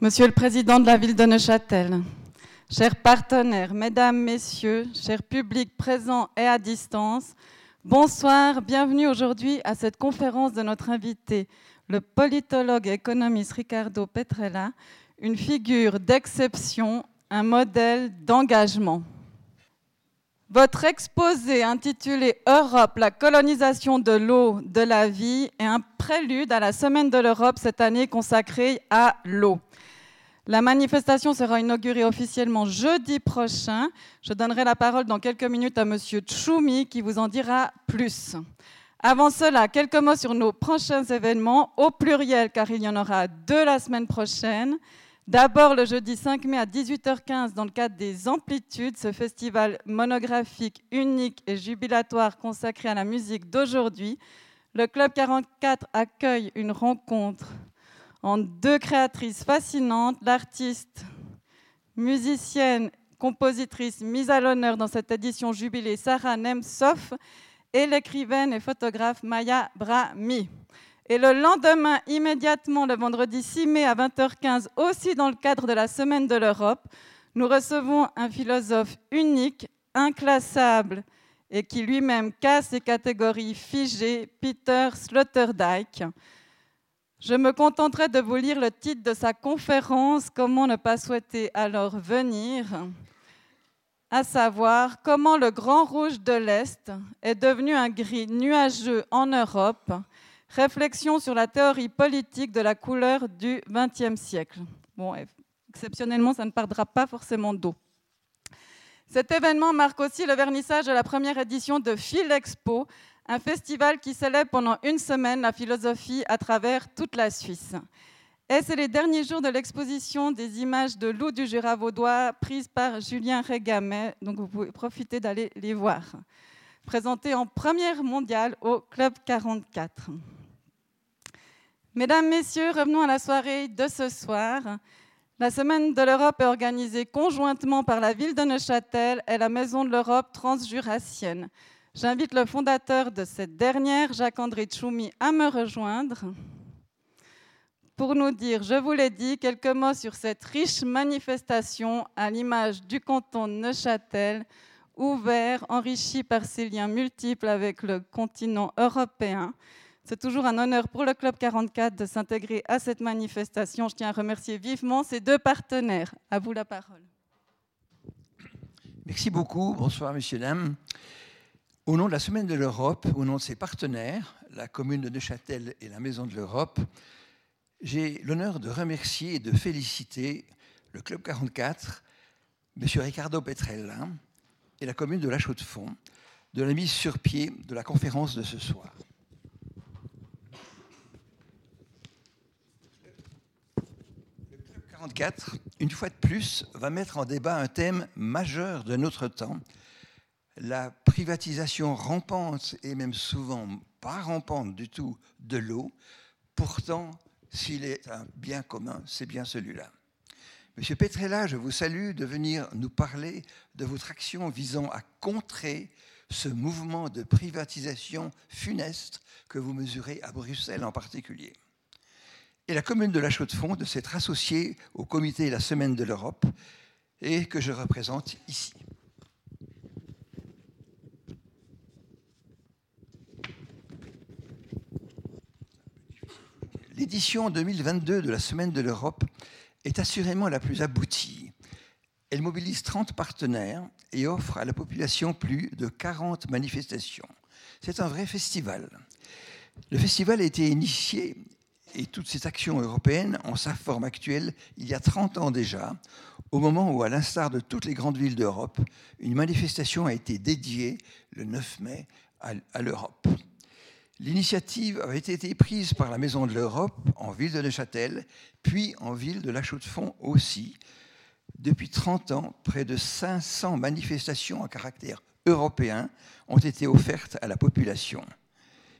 Monsieur le Président de la ville de Neuchâtel, chers partenaires, mesdames, messieurs, chers publics présents et à distance, bonsoir, bienvenue aujourd'hui à cette conférence de notre invité, le politologue et économiste Ricardo Petrella, une figure d'exception, un modèle d'engagement. Votre exposé intitulé Europe, la colonisation de l'eau, de la vie est un prélude à la Semaine de l'Europe cette année consacrée à l'eau. La manifestation sera inaugurée officiellement jeudi prochain. Je donnerai la parole dans quelques minutes à M. Tchoumi qui vous en dira plus. Avant cela, quelques mots sur nos prochains événements, au pluriel car il y en aura deux la semaine prochaine. D'abord le jeudi 5 mai à 18h15 dans le cadre des Amplitudes, ce festival monographique unique et jubilatoire consacré à la musique d'aujourd'hui. Le Club 44 accueille une rencontre en deux créatrices fascinantes, l'artiste, musicienne, compositrice mise à l'honneur dans cette édition jubilée Sarah Nemtsov et l'écrivaine et photographe Maya Brahmi. Et le lendemain, immédiatement, le vendredi 6 mai à 20h15, aussi dans le cadre de la Semaine de l'Europe, nous recevons un philosophe unique, inclassable et qui lui-même casse les catégories figées, Peter Sloterdijk. Je me contenterai de vous lire le titre de sa conférence, Comment ne pas souhaiter alors venir, à savoir comment le grand rouge de l'Est est devenu un gris nuageux en Europe, réflexion sur la théorie politique de la couleur du XXe siècle. Bon, exceptionnellement, ça ne perdra pas forcément d'eau. Cet événement marque aussi le vernissage de la première édition de Philexpo, un festival qui célèbre pendant une semaine la philosophie à travers toute la Suisse. Et c'est les derniers jours de l'exposition des images de loups du Jura vaudois prises par Julien Régamet, donc vous pouvez profiter d'aller les voir. Présentées en première mondiale au Club 44. Mesdames, Messieurs, revenons à la soirée de ce soir. La Semaine de l'Europe est organisée conjointement par la ville de Neuchâtel et la Maison de l'Europe transjurassienne. J'invite le fondateur de cette dernière, Jacques-André Tchoumi, à me rejoindre pour nous dire, je vous l'ai dit, quelques mots sur cette riche manifestation à l'image du canton Neuchâtel, ouvert, enrichi par ses liens multiples avec le continent européen. C'est toujours un honneur pour le Club 44 de s'intégrer à cette manifestation. Je tiens à remercier vivement ses deux partenaires. À vous la parole. Merci beaucoup. Bonsoir, messieurs, dames. Au nom de la Semaine de l'Europe, au nom de ses partenaires, la commune de Neuchâtel et la Maison de l'Europe, j'ai l'honneur de remercier et de féliciter le Club 44, M. Ricardo Petrella et la commune de La Chaux-de-Fonds de la mise sur pied de la conférence de ce soir. Le Club 44, une fois de plus, va mettre en débat un thème majeur de notre temps, la privatisation rampante et même souvent pas rampante du tout de l'eau, pourtant, s'il est un bien commun, c'est bien celui-là. Monsieur Petrella, je vous salue de venir nous parler de votre action visant à contrer ce mouvement de privatisation funeste que vous mesurez à Bruxelles en particulier. Et la commune de La Chaux-de-Fonds de s'être associée au comité La Semaine de l'Europe et que je représente ici. L'édition 2022 de la Semaine de l'Europe est assurément la plus aboutie. Elle mobilise 30 partenaires et offre à la population plus de 40 manifestations. C'est un vrai festival. Le festival a été initié, et toutes ces actions européennes, en sa forme actuelle, il y a 30 ans déjà, au moment où, à l'instar de toutes les grandes villes d'Europe, une manifestation a été dédiée le 9 mai à, l'Europe. L'initiative avait été prise par la Maison de l'Europe en ville de Neuchâtel, puis en ville de La Chaux-de-Fonds aussi. Depuis 30 ans, près de 500 manifestations à caractère européen ont été offertes à la population.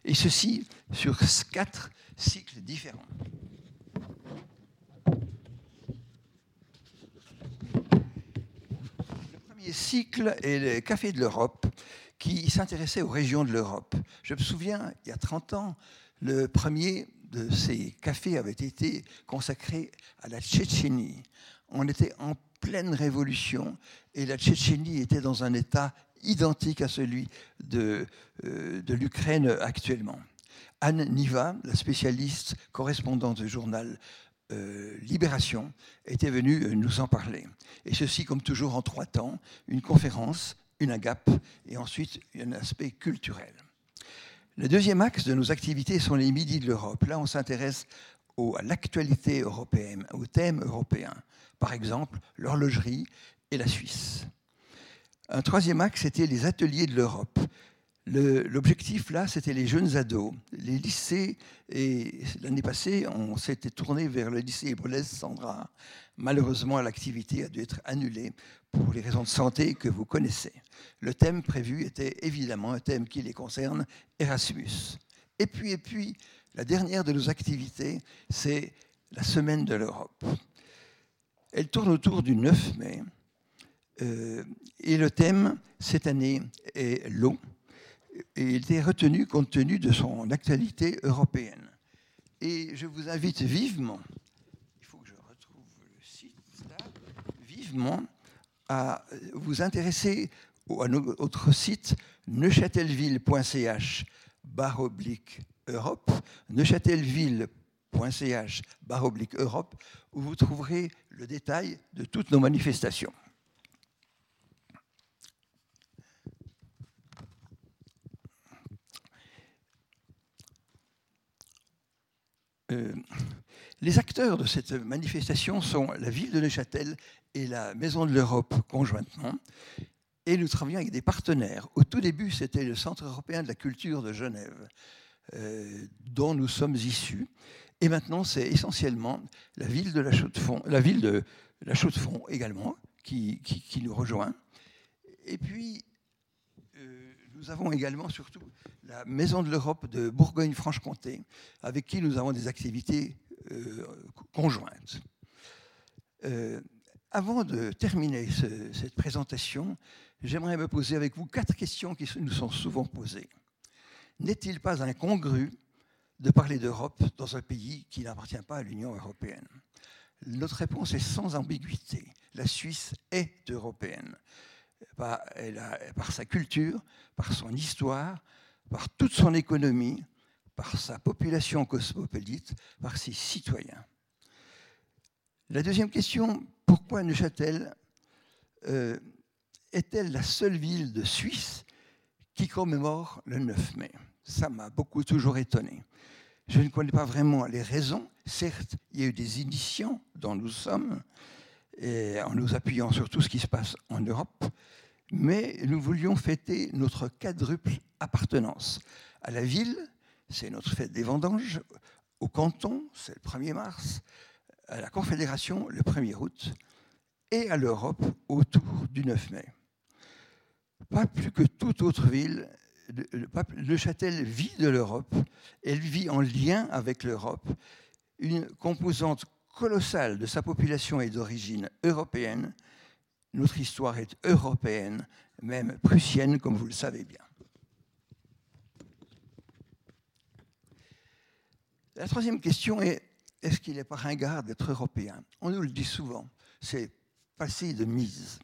Et ceci sur quatre cycles différents. Le premier cycle est le Café de l'Europe, qui s'intéressait aux régions de l'Europe. Je me souviens, il y a 30 ans, le premier de ces cafés avait été consacré à la Tchétchénie. On était en pleine révolution et la Tchétchénie était dans un état identique à celui de, euh, de l'Ukraine actuellement. Anne Niva, la spécialiste correspondante du journal euh, Libération, était venue euh, nous en parler. Et ceci, comme toujours, en trois temps, une conférence, une agape et ensuite un aspect culturel. Le deuxième axe de nos activités sont les midis de l'Europe. Là, on s'intéresse à l'actualité européenne, aux thèmes européens. Par exemple, l'horlogerie et la Suisse. Un troisième axe, c'était les ateliers de l'Europe. L'objectif là, c'était les jeunes ados, les lycées. Et l'année passée, on s'était tourné vers le lycée Blaise Sandra. Malheureusement, l'activité a dû être annulée pour les raisons de santé que vous connaissez. Le thème prévu était évidemment un thème qui les concerne, Erasmus. Et puis, et puis, la dernière de nos activités, c'est la Semaine de l'Europe. Elle tourne autour du 9 mai. Euh, et le thème, cette année, est l'eau. Et il était retenu compte tenu de son actualité européenne. Et je vous invite vivement, il faut que je retrouve le site vivement à vous intéresser à notre site neuchâtelville.ch Europe, neuchâtelville.ch barre oblique Europe, où vous trouverez le détail de toutes nos manifestations. Euh, les acteurs de cette manifestation sont la ville de Neuchâtel et la Maison de l'Europe conjointement. Et nous travaillons avec des partenaires. Au tout début, c'était le Centre européen de la culture de Genève, euh, dont nous sommes issus. Et maintenant, c'est essentiellement la ville de la Chaux-de-Fonds, également, qui, qui, nous rejoint. Et puis, euh, nous avons également surtout la Maison de l'Europe de Bourgogne-Franche-Comté, avec qui nous avons des activités euh, conjointes. Euh, avant de terminer cette présentation, j'aimerais me poser avec vous quatre questions qui nous sont souvent posées. N'est-il pas incongru de parler d'Europe dans un pays qui n'appartient pas à l'Union européenne? Notre réponse est sans ambiguïté. La Suisse est européenne. Par, par sa culture, par son histoire, par toute son économie, par sa population cosmopolite, par ses citoyens. La deuxième question, pourquoi Neuchâtel euh, est-elle la seule ville de Suisse qui commémore le 9 mai? Ça m'a beaucoup toujours étonné. Je ne connais pas vraiment les raisons. Certes, il y a eu des initiants dont nous sommes, en nous appuyant sur tout ce qui se passe en Europe, mais nous voulions fêter notre quadruple appartenance. À la ville, c'est notre fête des vendanges, au canton, c'est le 1er mars, à la Confédération, le 1er août, et à l'Europe, autour du 9 mai. Pas plus que toute autre ville, le Châtel vit de l'Europe, elle vit en lien avec l'Europe, une composante colossale de sa population est d'origine européenne, notre histoire est européenne, même prussienne, comme vous le savez bien. La troisième question est, est-ce qu'il est pas ringard d'être européen? On nous le dit souvent, c'est passé de mise.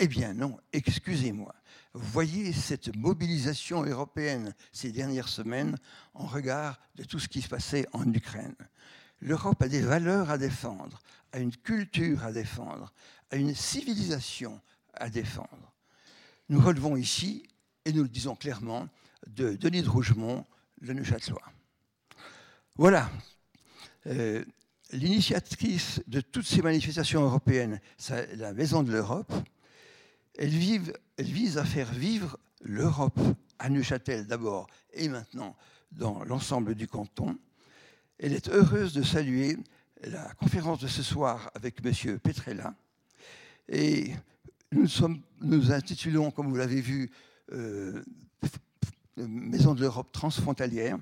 Eh bien non, excusez-moi. Voyez cette mobilisation européenne ces dernières semaines en regard de tout ce qui se passait en Ukraine. L'Europe a des valeurs à défendre, a une culture à défendre, a une civilisation à défendre. Nous relevons ici, et nous le disons clairement, de Denis de Rougemont, le Neuchâtelois. Voilà. Euh, l'initiatrice de toutes ces manifestations européennes, c'est la Maison de l'Europe. Elle, vise à faire vivre l'Europe à Neuchâtel d'abord et maintenant dans l'ensemble du canton. Elle est heureuse de saluer la conférence de ce soir avec M. Petrella. Et nous, nous intitulons, comme vous l'avez vu, euh, Maison de l'Europe transfrontalière,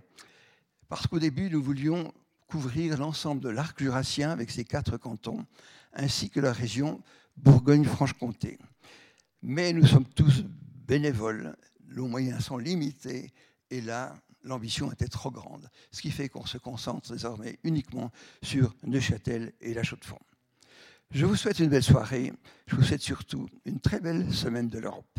parce qu'au début, nous voulions couvrir l'ensemble de l'arc jurassien avec ses quatre cantons, ainsi que la région Bourgogne-Franche-Comté. Mais nous sommes tous bénévoles, nos moyens sont limités, et là, l'ambition était trop grande, ce qui fait qu'on se concentre désormais uniquement sur Neuchâtel et la Chaux-de-Fonds. Je vous souhaite une belle soirée, je vous souhaite surtout une très belle semaine de l'Europe.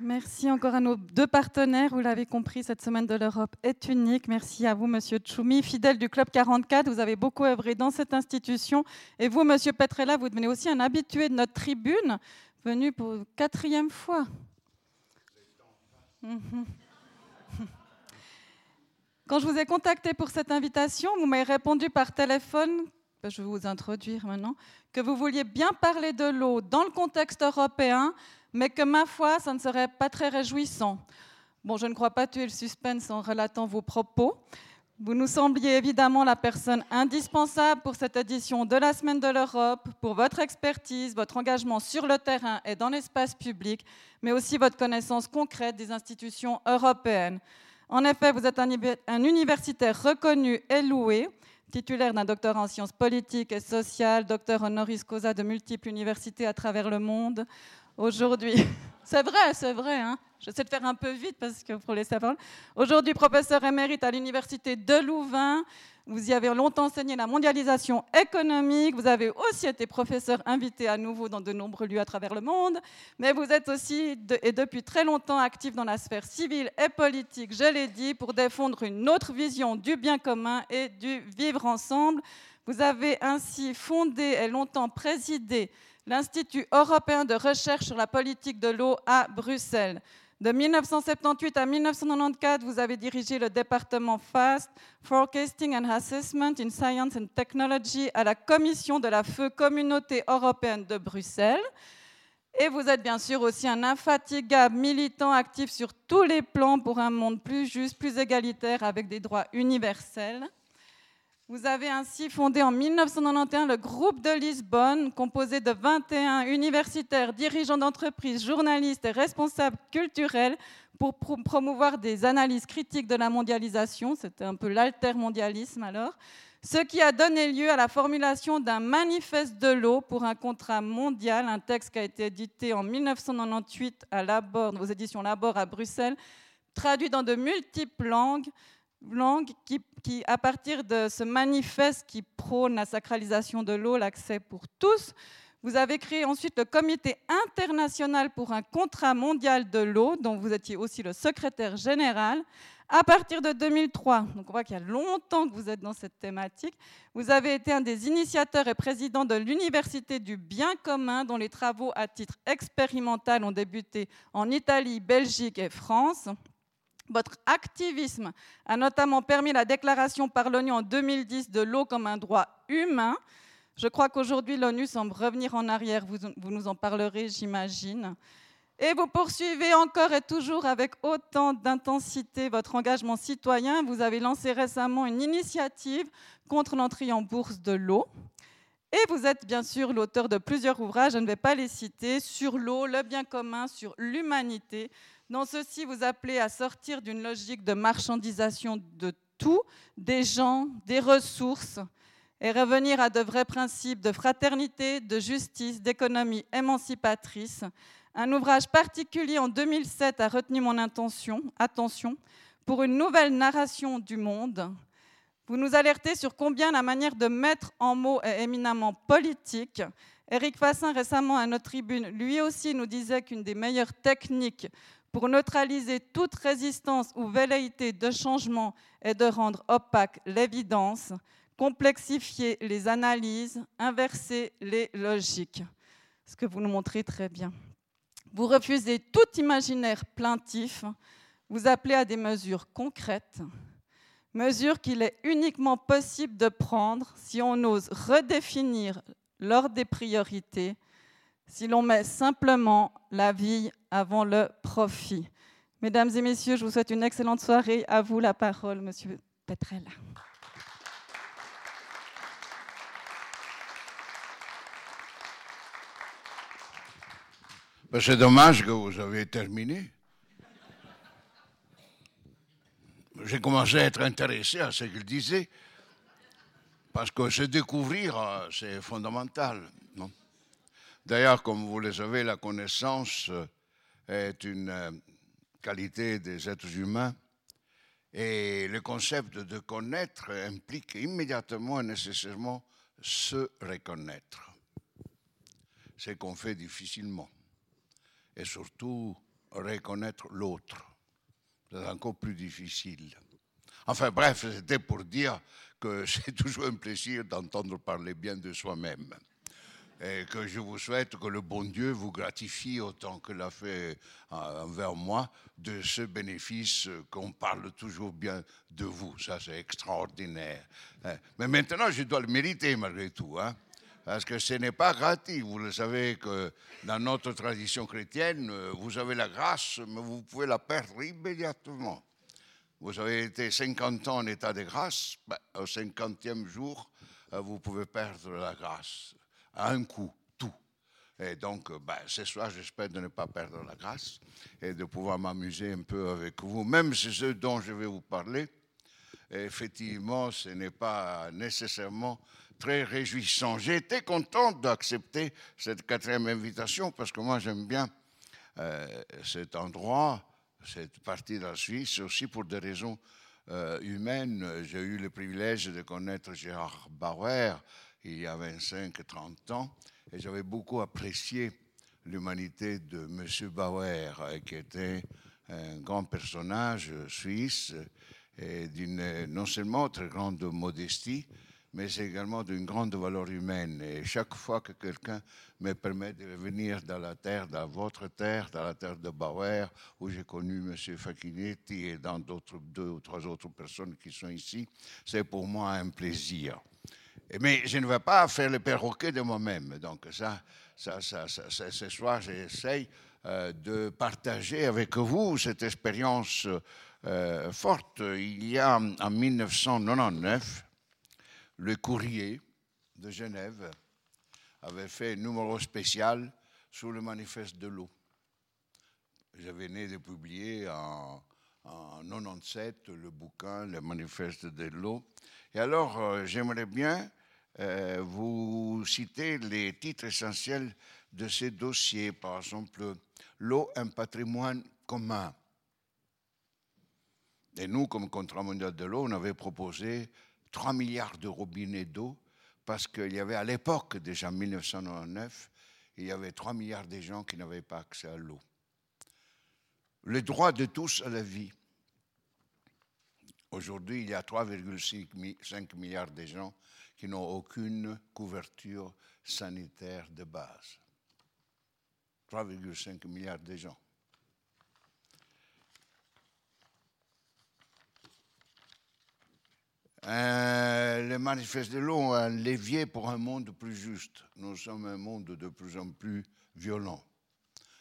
Merci encore à nos deux partenaires. Vous l'avez compris, cette semaine de l'Europe est unique. Merci à vous, Monsieur Tchoumi, fidèle du Club 44. Vous avez beaucoup œuvré dans cette institution. Et vous, Monsieur Petrella, vous devenez aussi un habitué de notre tribune, venu pour quatrième fois. Mhm. Quand je vous ai contacté pour cette invitation, vous m'avez répondu par téléphone, je vais vous introduire maintenant, que vous vouliez bien parler de l'eau dans le contexte européen mais que ma foi, ça ne serait pas très réjouissant. Bon, je ne crois pas tuer le suspense en relatant vos propos. Vous nous sembliez évidemment la personne indispensable pour cette édition de la Semaine de l'Europe, pour votre expertise, votre engagement sur le terrain et dans l'espace public, mais aussi votre connaissance concrète des institutions européennes. En effet, vous êtes un universitaire reconnu et loué, titulaire d'un doctorat en sciences politiques et sociales, docteur honoris causa de multiples universités à travers le monde aujourd'hui. C'est vrai, c'est vrai. Hein J'essaie de faire un peu vite parce que pour les savoir. Aujourd'hui, professeur émérite à l'université de Louvain. Vous y avez longtemps enseigné la mondialisation économique. Vous avez aussi été professeur invité à nouveau dans de nombreux lieux à travers le monde. Mais vous êtes aussi, et depuis très longtemps, actif dans la sphère civile et politique, je l'ai dit, pour défendre une autre vision du bien commun et du vivre ensemble. Vous avez ainsi fondé et longtemps présidé l'Institut européen de recherche sur la politique de l'eau à Bruxelles. De 1978 à 1994, vous avez dirigé le département FAST, Forecasting and Assessment in Science and Technology, à la commission de la feu Communauté européenne de Bruxelles. Et vous êtes bien sûr aussi un infatigable militant actif sur tous les plans pour un monde plus juste, plus égalitaire, avec des droits universels. Vous avez ainsi fondé en 1991 le groupe de Lisbonne, composé de 21 universitaires, dirigeants d'entreprises, journalistes et responsables culturels pour promouvoir des analyses critiques de la mondialisation. C'était un peu l'altermondialisme alors. Ce qui a donné lieu à la formulation d'un manifeste de l'eau pour un contrat mondial, un texte qui a été édité en 1998 à Labor, aux éditions Labor à Bruxelles, traduit dans de multiples langues langue qui, à partir de ce manifeste qui prône la sacralisation de l'eau, l'accès pour tous, vous avez créé ensuite le Comité international pour un contrat mondial de l'eau, dont vous étiez aussi le secrétaire général. À partir de 2003, donc on voit qu'il y a longtemps que vous êtes dans cette thématique, vous avez été un des initiateurs et président de l'Université du bien commun, dont les travaux à titre expérimental ont débuté en Italie, Belgique et France. Votre activisme a notamment permis la déclaration par l'ONU en 2010 de l'eau comme un droit humain. Je crois qu'aujourd'hui, l'ONU semble revenir en arrière. Vous, nous en parlerez, j'imagine. Et vous poursuivez encore et toujours avec autant d'intensité votre engagement citoyen. Vous avez lancé récemment une initiative contre l'entrée en bourse de l'eau. Et vous êtes bien sûr l'auteur de plusieurs ouvrages, je ne vais pas les citer, sur l'eau, le bien commun, sur l'humanité, dans ceci, vous appelez à sortir d'une logique de marchandisation de tout, des gens, des ressources, et revenir à de vrais principes de fraternité, de justice, d'économie émancipatrice. Un ouvrage particulier en 2007 a retenu mon attention, attention pour une nouvelle narration du monde. Vous nous alertez sur combien la manière de mettre en mots est éminemment politique. Éric Fassin, récemment à notre tribune, lui aussi nous disait qu'une des meilleures techniques pour neutraliser toute résistance ou velléité de changement et de rendre opaque l'évidence, complexifier les analyses, inverser les logiques. Ce que vous nous montrez très bien. Vous refusez tout imaginaire plaintif, vous appelez à des mesures concrètes, mesures qu'il est uniquement possible de prendre si on ose redéfinir l'ordre des priorités si l'on met simplement la vie avant le profit. Mesdames et messieurs, je vous souhaite une excellente soirée. À vous la parole, Monsieur Petrel. Ben, c'est dommage que vous avez terminé. J'ai commencé à être intéressé à ce qu'il disait, parce que se découvrir, euh, c'est fondamental. Non? D'ailleurs, comme vous le savez, la connaissance euh, est une euh, qualité des êtres humains et le concept de connaître implique immédiatement et nécessairement se reconnaître. C'est qu'on fait difficilement. Et surtout, reconnaître l'autre. C'est encore plus difficile. Enfin bref, c'était pour dire que c'est toujours un plaisir d'entendre parler bien de soi-même. Et que je vous souhaite que le bon Dieu vous gratifie autant que l'a fait euh, envers moi de ce bénéfice qu'on parle toujours bien de vous. Ça, c'est extraordinaire. Hein. Mais maintenant, je dois le mériter malgré tout. Hein. Parce que ce n'est pas gratuit. Vous le savez que dans notre tradition chrétienne, vous avez la grâce, mais vous pouvez la perdre immédiatement. Vous avez été 50 ans en état de grâce, ben, au 50e jour, euh, vous pouvez perdre la grâce. À un coup, tout. Et donc, ben, ce soir, j'espère de ne pas perdre la grâce et de pouvoir m'amuser un peu avec vous, même si ce dont je vais vous parler, effectivement, ce n'est pas nécessairement très réjouissant. J'ai été content d'accepter cette quatrième invitation parce que moi j'aime bien euh, cet endroit, cette partie de la Suisse, aussi pour des raisons euh, humaines. J'ai eu le privilège de connaître Gérard Bauer il y a 25-30 ans et j'avais beaucoup apprécié l'humanité de M. Bauer, euh, qui était un grand personnage suisse et d'une non seulement très grande modestie, mais également d'une grande valeur humaine. Et chaque fois que quelqu'un me permet de venir dans la terre, dans votre terre, dans la terre de Bauer, où j'ai connu M. Facchinetti et dans d'autres deux ou trois autres personnes qui sont ici, c'est pour moi un plaisir. Mais je ne vais pas faire le perroquet de moi-même. Donc ça, ça, ça, ça ce soir, j'essaye euh, de partager avec vous cette expérience euh, forte. Il y a en 1999, le courrier de Genève avait fait un numéro spécial sur le manifeste de l'eau. Je venais de publier en, en 97 le bouquin, le manifeste de l'eau. Et alors, euh, j'aimerais bien euh, vous citer les titres essentiels de ces dossiers. Par exemple, l'eau, un patrimoine commun. Et nous, comme contrat mondial de l'eau, on avait proposé 3 milliards de robinets d'eau, parce qu'il y avait à l'époque, déjà en 1999, il y avait 3 milliards de gens qui n'avaient pas accès à l'eau. Le droit de tous à la vie. Aujourd'hui, il y a 3,5 milliards de gens qui n'ont aucune couverture sanitaire de base. 3,5 milliards de gens. Euh, le manifeste de l'eau, un levier pour un monde plus juste. Nous sommes un monde de plus en plus violent,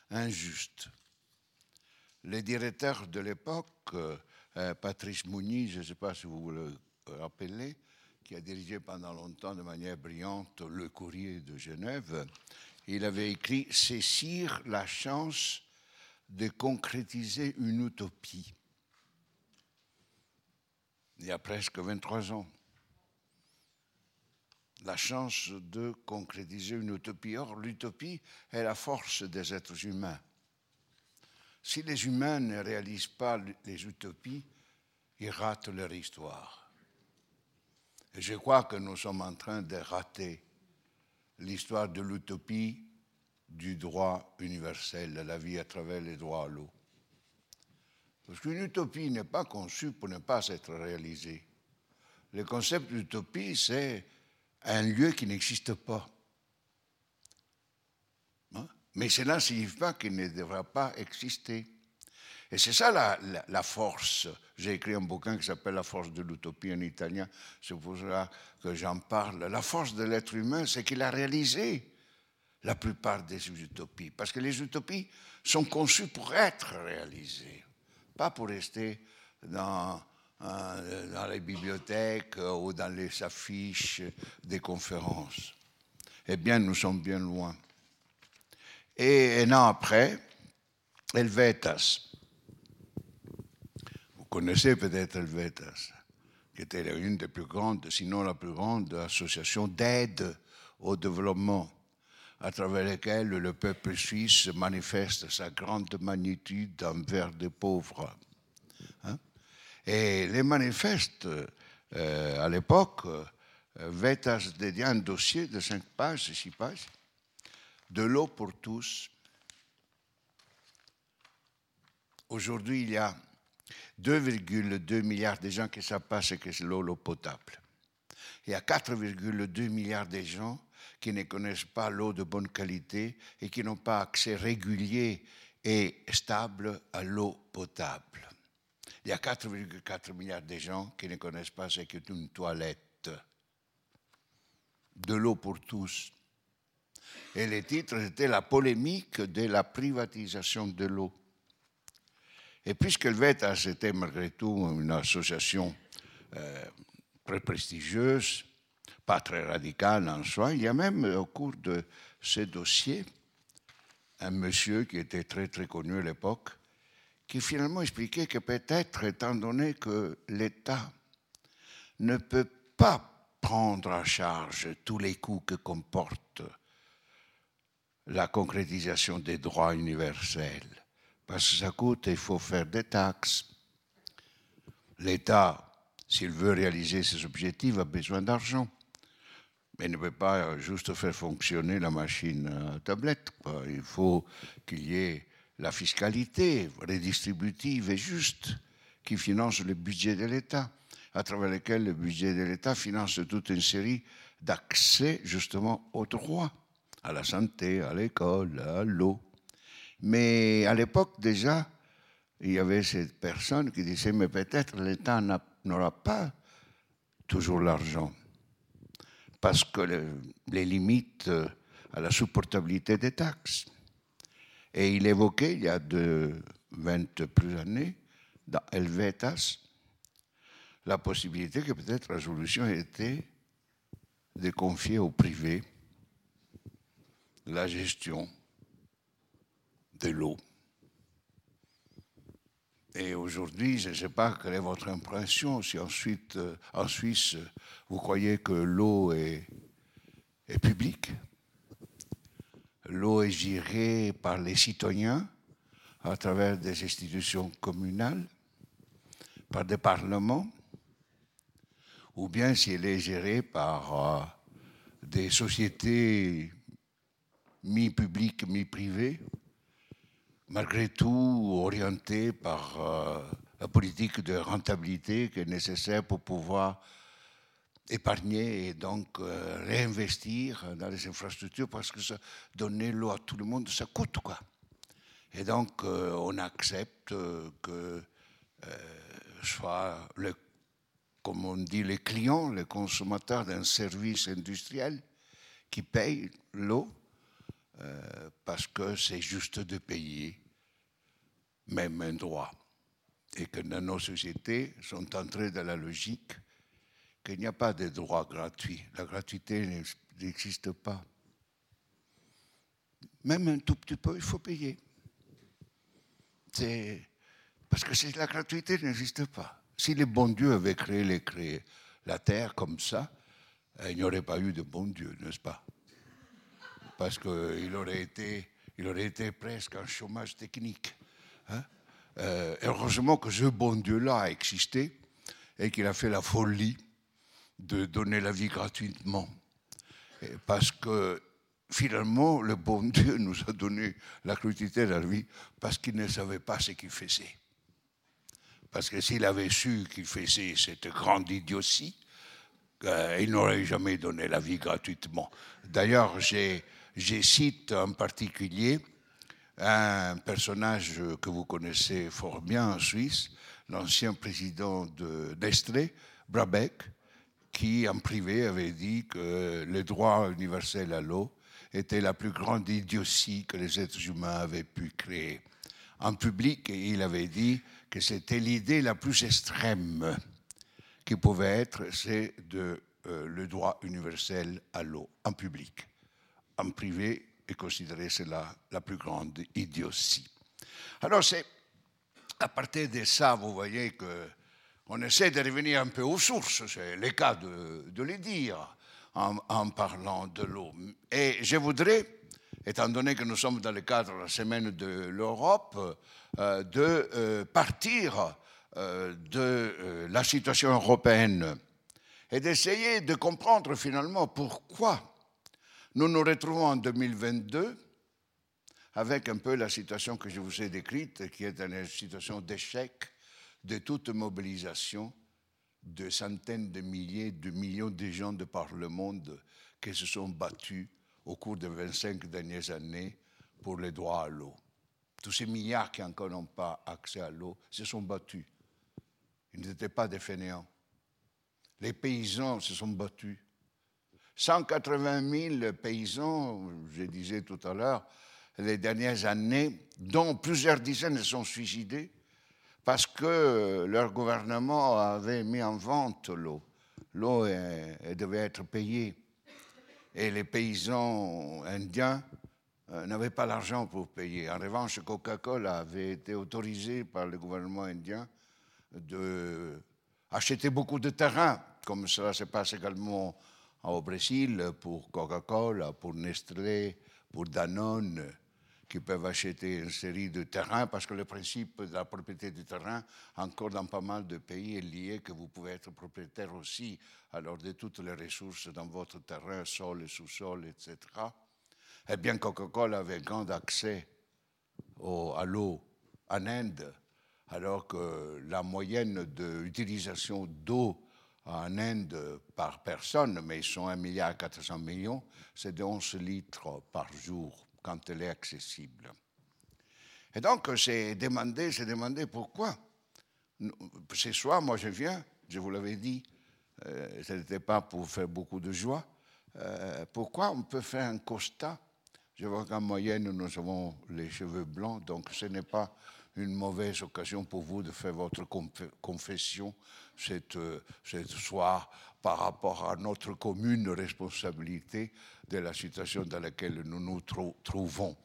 injuste. Le directeur de l'époque, euh, Patrice Mouniz, je ne sais pas si vous le rappelez, qui a dirigé pendant longtemps de manière brillante le courrier de Genève, il avait écrit Saisir la chance de concrétiser une utopie il y a presque 23 ans. La chance de concrétiser une utopie. Or, l'utopie est la force des êtres humains. Si les humains ne réalisent pas les utopies, ils ratent leur histoire. Je crois que nous sommes en train de rater l'histoire de l'utopie du droit universel, de la vie à travers les droits à l'eau. Parce qu'une utopie n'est pas conçue pour ne pas être réalisée. Le concept d'utopie, c'est un lieu qui n'existe pas. Hein? Mais cela ne signifie pas qu'il ne devra pas exister. Et c'est ça la, force. J'ai écrit un bouquin qui s'appelle La force de l'utopie en italien. C'est pour ça que j'en parle. La force de l'être humain, c'est qu'il a réalisé la plupart des utopies. Parce que les utopies sont conçues pour être réalisées pas pour rester dans, euh, dans les bibliothèques ou dans les affiches des conférences. Eh bien, nous sommes bien loin. Et un an après, Helvetas. Connaissez peut-être Helvetas, qui était une des plus grandes, sinon la plus grande association d'aide au développement à travers lesquels le peuple suisse manifeste sa grande magnitude envers des pauvres. Hein. Et les manifestes, euh, à l'époque, euh, Vetas dédié un dossier de 5 pages, 6 pages, de l'eau pour tous. Aujourd'hui, il y a 2,2 milliards de gens qui savent pas ce que c'est l'eau potable. Il y a 4,2 milliards de gens qui ne connaissent pas l'eau de bonne qualité et qui n'ont pas accès régulier et stable à l'eau potable. Il y a 4,4 milliards de gens qui ne connaissent pas ce qu'est une toilette. De l'eau pour tous. Et les titres étaient la polémique de la privatisation de l'eau. Et puisque le VETAS était malgré tout une association euh, très prestigieuse, pas très radicale en soi, il y a même au cours de ce dossier un monsieur qui était très très connu à l'époque, qui finalement expliquait que peut-être, étant donné que l'État ne peut pas prendre en charge tous les coûts que comporte la concrétisation des droits universels, parce que ça coûte, il faut faire des taxes. L'État, s'il veut réaliser ses objectifs, a besoin d'argent. Mais il ne peut pas juste faire fonctionner la machine à tablette. Il faut qu'il y ait la fiscalité redistributive et juste qui finance le budget de l'État, à travers lequel le budget de l'État finance toute une série d'accès justement aux droits, à la santé, à l'école, à l'eau. Mais à l'époque déjà, il y avait cette personne qui disait, mais peut-être l'État n'aura pas toujours l'argent, parce que les limites à la supportabilité des taxes. Et il évoquait, il y a de 20 plus années, dans Helvetas, la possibilité que peut-être la solution était de confier au privé la gestion l'eau. Et aujourd'hui, je ne sais pas quelle est votre impression, si ensuite, euh, en Suisse, vous croyez que l'eau est, est publique, l'eau est gérée par les citoyens à travers des institutions communales, par des parlements, ou bien si elle est gérée par euh, des sociétés mi-publiques, mi-privées, malgré tout orienté par euh, la politique de rentabilité qui est nécessaire pour pouvoir épargner et donc euh, réinvestir dans les infrastructures parce que donner l'eau à tout le monde, ça coûte quoi. Et donc euh, on accepte que soit le, comme on dit, les clients, les consommateurs d'un service industriel qui paye l'eau parce que c'est juste de payer même un droit. Et que dans nos sociétés sont entrées dans la logique qu'il n'y a pas de droit gratuit. La gratuité n'existe pas. Même un tout petit peu, il faut payer. Parce que la gratuité n'existe pas. Si le bon Dieu avait créé, la terre comme ça, euh, il n'y aurait pas eu de bon Dieu, n'est-ce pas? Parce qu'il aurait été presque un chômage technique. Hein? Euh, heureusement que ce bon Dieu-là a existé et qu'il a fait la folie de donner la vie gratuitement. parce que finalement, le bon Dieu nous a donné la gratuité de la vie parce qu'il ne savait pas ce qu'il faisait. Parce que s'il avait su qu'il faisait cette grande idiotie, euh, il n'aurait jamais donné la vie gratuitement. D'ailleurs, j'ai cite en particulier un personnage que vous connaissez fort bien en Suisse, l'ancien président de Nestlé, Brabeck, qui en privé avait dit que le droit universel à l'eau était la plus grande idiotie que les êtres humains avaient pu créer. En public, il avait dit que c'était l'idée la plus extrême qui pouvait être, c'est de euh, le droit universel à l'eau, en public. En privé, et considérer cela la plus grande idiotie. Alors c'est à partir de ça, vous voyez que on essaie de revenir un peu aux sources, c'est le cas de, de le dire en, en parlant de l'eau. Et je voudrais étant donné que nous sommes dans le cadre de la semaine de l'Europe, euh, de euh, partir euh, de la situation européenne et d'essayer de comprendre finalement pourquoi nous nous retrouvons en 2022 avec un peu la situation que je vous ai décrite, qui est une situation d'échec de toute mobilisation de centaines de milliers, de millions de gens de par le monde qui se sont battus au cours des 25 dernières années pour les droits à l'eau. Tous ces milliards qui encore n'ont pas accès à l'eau se sont battus. Ils n'étaient pas des fainéants. Les paysans se sont battus. 180 000 paysans, je disais tout à l'heure, les dernières années, dont plusieurs dizaines se sont suicidés parce que leur gouvernement avait mis en vente l'eau. L'eau devait être payée. Et les paysans indiens euh, n'avaient pas l'argent pour payer. En revanche, Coca-Cola avait été autorisé par le gouvernement indien d'acheter beaucoup de terrains, comme cela se passe également au Brésil pour Coca-Cola, pour Nestlé, pour Danone qui peuvent acheter une série de terrains, parce que le principe de la propriété du terrain, encore dans pas mal de pays, est lié que vous pouvez être propriétaire aussi alors de toutes les ressources dans votre terrain, sol et sous-sol, etc. Eh bien, Coca-Cola avait grand accès à l'eau en Inde, alors que la moyenne d'utilisation d'eau en Inde par personne, mais ils sont 1,4 milliard c'est de 11 litres par jour quand elle est accessible. Et donc, j'ai demandé, j'ai demandé pourquoi. Ce soir, moi, je viens, je vous l'avais dit, euh, ce n'était pas pour faire beaucoup de joie. Euh, pourquoi on peut faire un constat? Je vois qu'en moyenne, nous avons les cheveux blancs, donc ce n'est pas une mauvaise occasion pour vous de faire votre confession cette, cette soir par rapport à notre commune responsabilité de la situation dans laquelle nous nous trouvons.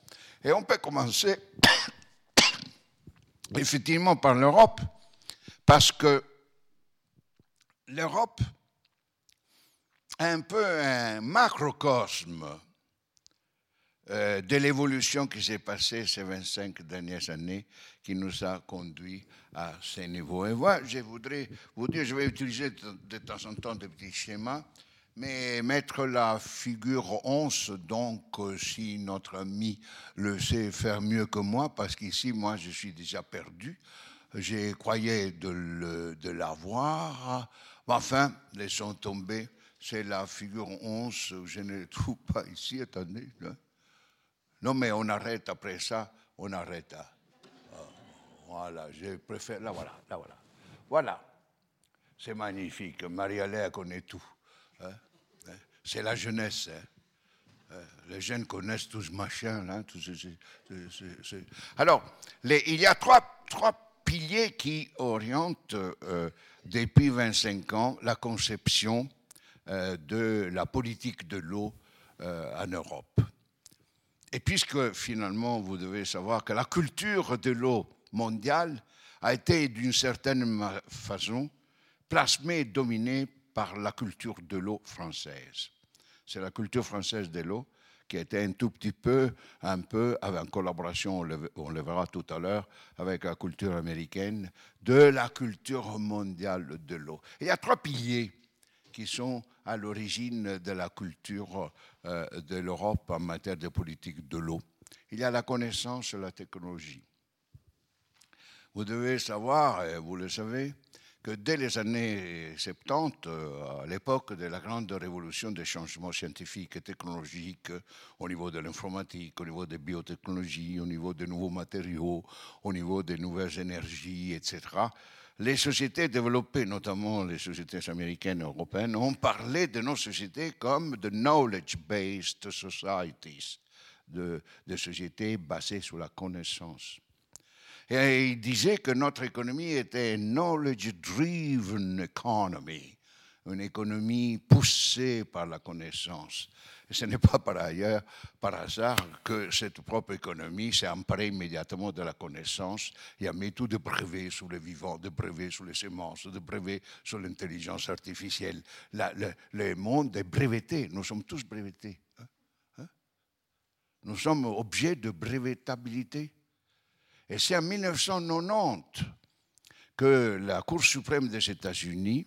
Et on peut commencer effectivement par l'Europe, parce que l'Europe est un peu un macrocosme euh, de l'évolution qui s'est passée ces 25 dernières années qui nous a conduit à ce niveau. Et moi, je voudrais vous dire, je vais utiliser de temps en temps des petits schémas, mais mettre la figure 11, donc euh, si notre ami le sait faire mieux que moi, parce qu'ici, moi, je suis déjà perdu. J'ai croyais de, l'avoir. Enfin, laissons tomber. C'est la figure 11, je ne trouve pas ici. Attendez. Là. Non, mais on arrête après ça, on arrête. Hein. Voilà, je préfère. Là, voilà, là, voilà. Voilà. C'est magnifique. Marie-Léa connaît tout. Hein. Hein. C'est la jeunesse. Les jeunes connaissent tout ce machin. Là, Alors, il y a trois, trois piliers qui orientent euh, depuis 25 ans la conception euh, de la politique de l'eau euh, en Europe. Et puisque finalement, vous devez savoir que la culture de l'eau mondiale a été d'une certaine façon plasmée et dominée par la culture de l'eau française. C'est la culture française de l'eau qui a été un tout petit peu, un peu, en collaboration, on le verra tout à l'heure, avec la culture américaine, de la culture mondiale de l'eau. Il y a trois piliers qui sont à l'origine de la culture de l'Europe en matière de politique de l'eau. Il y a la connaissance et la technologie. Vous devez savoir, et vous le savez, que dès les années 70, euh, à l'époque de la grande révolution des changements scientifiques et technologiques au niveau de l'informatique, au niveau des biotechnologies, au niveau des nouveaux matériaux, au niveau des nouvelles énergies, etc., les sociétés développées, notamment les sociétés américaines et européennes, ont parlé de nos sociétés comme de knowledge-based societies, de, sociétés basées sur la connaissance. Et ils disaient que notre économie était une knowledge-driven economy, une économie poussée par la connaissance. Ce n'est pas par ailleurs, par hasard, que cette propre économie s'est emparée immédiatement de la connaissance et a mis tout de brevets sur le vivant, de brevets sur les semences, de brevets sur l'intelligence artificielle. le, monde est breveté, nous sommes tous brevetés. Hein. Hein? nous sommes objet de brevetabilité. Et c'est en 1990 que la Cour suprême des États-Unis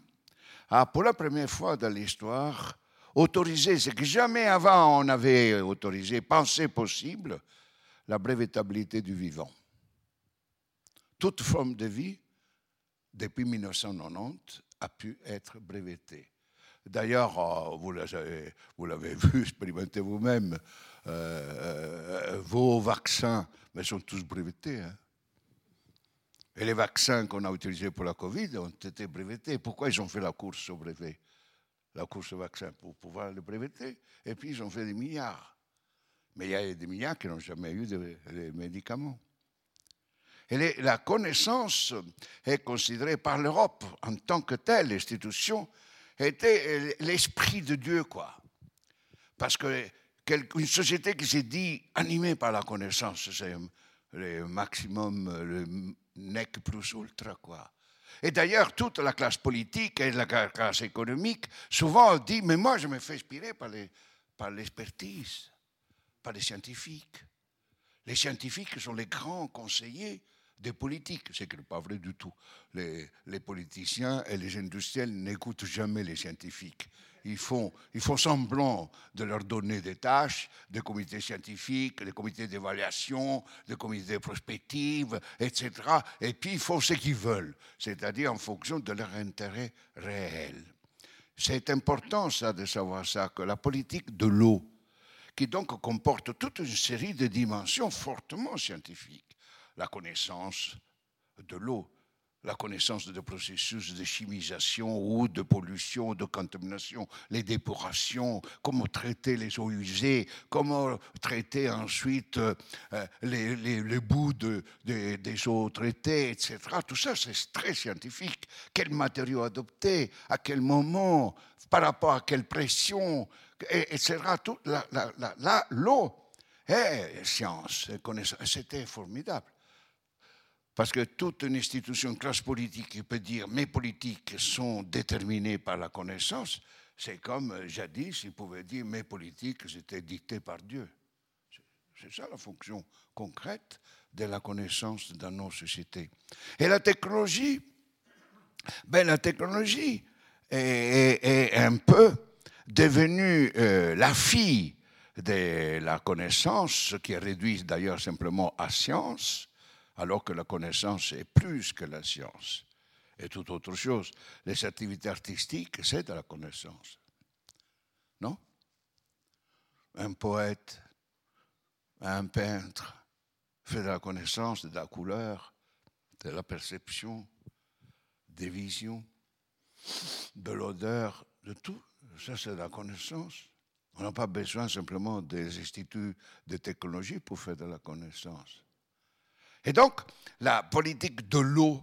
a, pour la première fois dans l'histoire, autorisé ce que jamais avant on avait autorisé, pensé possible, la brevetabilité du vivant. Toute forme de vie, depuis 1990, a pu être brevetée. D'ailleurs, euh, vous l'avez vu, expérimentez vous-même, euh, euh, vos vaccins mais sont tous brevetés. Hein. Et les vaccins qu'on a utilisés pour la Covid ont été brevetés. Pourquoi ils ont fait la course au brevet? La course au vaccin pour pouvoir le breveter. Et puis ils ont fait des milliards. Mais il y a des milliards qui n'ont jamais eu de, médicaments. Et la connaissance est considérée par l'Europe en tant que telle institution était l'esprit de Dieu, quoi. Parce que une société qui s'est dit animée par la connaissance, c'est le maximum, le nec plus ultra, quoi. Et d'ailleurs, toute la classe politique et la classe économique, souvent dit, mais moi, je me fais inspirer par l'expertise, par, par les scientifiques. Les scientifiques sont les grands conseillers des politiques, ce qui n'est pas vrai du tout. Les, les, politiciens et les industriels n'écoutent jamais les scientifiques. Ils font, semblant de leur donner des tâches, des comités scientifiques, des comités d'évaluation, des comités de prospective, etc. Et puis ils font ce qu'ils veulent, c'est-à-dire en fonction de leur intérêt réel. C'est important ça de savoir ça, que la politique de l'eau, qui donc comporte toute une série de dimensions fortement scientifiques, la connaissance de l'eau, la connaissance des processus de chimisation ou de pollution, de contamination, les dépurations, comment traiter les eaux usées, comment traiter ensuite euh, les, les, bouts de, des eaux traitées, etc. Tout ça, c'est très scientifique. Quels matériaux adopter, à quel moment, par rapport à quelle pression, etc. Là, l'eau est science, c'était formidable. Parce que toute une institution, classe politique peut dire mes politiques sont déterminées par la connaissance, c'est comme euh, jadis, ils pouvaient dire mes politiques étaient dictées par Dieu. C'est ça la fonction concrète de la connaissance dans nos sociétés. Et la technologie, ben la technologie est, un peu devenue euh, la fille de la connaissance, ce qui est réduit d'ailleurs simplement à science, alors que la connaissance est plus que la science et toute autre chose. Les activités artistiques, c'est de la connaissance. Non? Un poète, un peintre fait de la connaissance, de la couleur, de la perception, des visions, de l'odeur, de tout. Ça, c'est de la connaissance. On n'a pas besoin simplement des instituts de technologie pour faire de la connaissance. Et donc, la politique de l'eau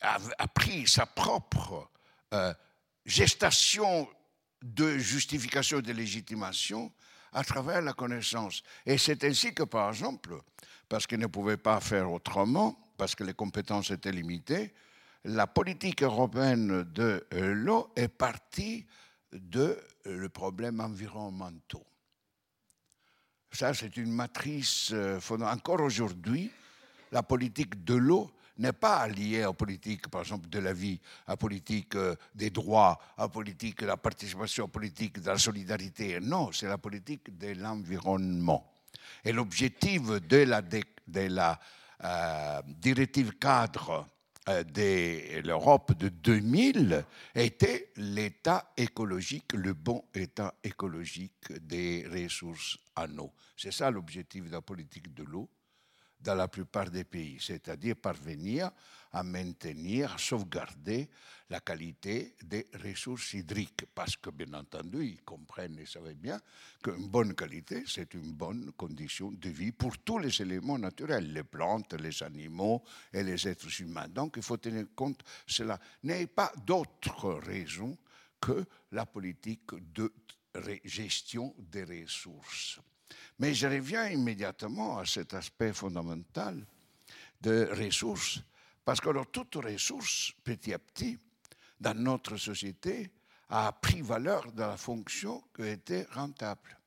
a, pris sa propre euh, gestation de justification et de légitimation à travers la connaissance. Et c'est ainsi que, par exemple, parce qu'ils ne pouvaient pas faire autrement, parce que les compétences étaient limitées, la politique européenne de l'eau est partie de le problème environnementaux. Ça, c'est une matrice euh. Encore aujourd'hui, la politique de l'eau n'est pas liée à la politique, par exemple, de la vie, à la politique euh, des droits, à la politique de la participation politique, de la solidarité. Non, c'est la politique de l'environnement. Et l'objectif de la, de la euh, directive cadre euh, de l'Europe de 2000 était l'état écologique, le bon état écologique des ressources en eau. C'est ça l'objectif de la politique de l'eau dans la plupart des pays, c'est-à-dire parvenir à maintenir, à sauvegarder la qualité des ressources hydriques, parce que bien entendu, ils comprennent et savent bien qu'une bonne qualité, c'est une bonne condition de vie pour tous les éléments naturels, les plantes, les animaux et les êtres humains. Donc il faut tenir compte, cela n'est pas d'autre raison que la politique de gestion des ressources. Mais je reviens immédiatement à cet aspect fondamental de ressources, parce que toute ressource, petit à petit, dans notre société, a pris valeur dans la fonction qui était rentable.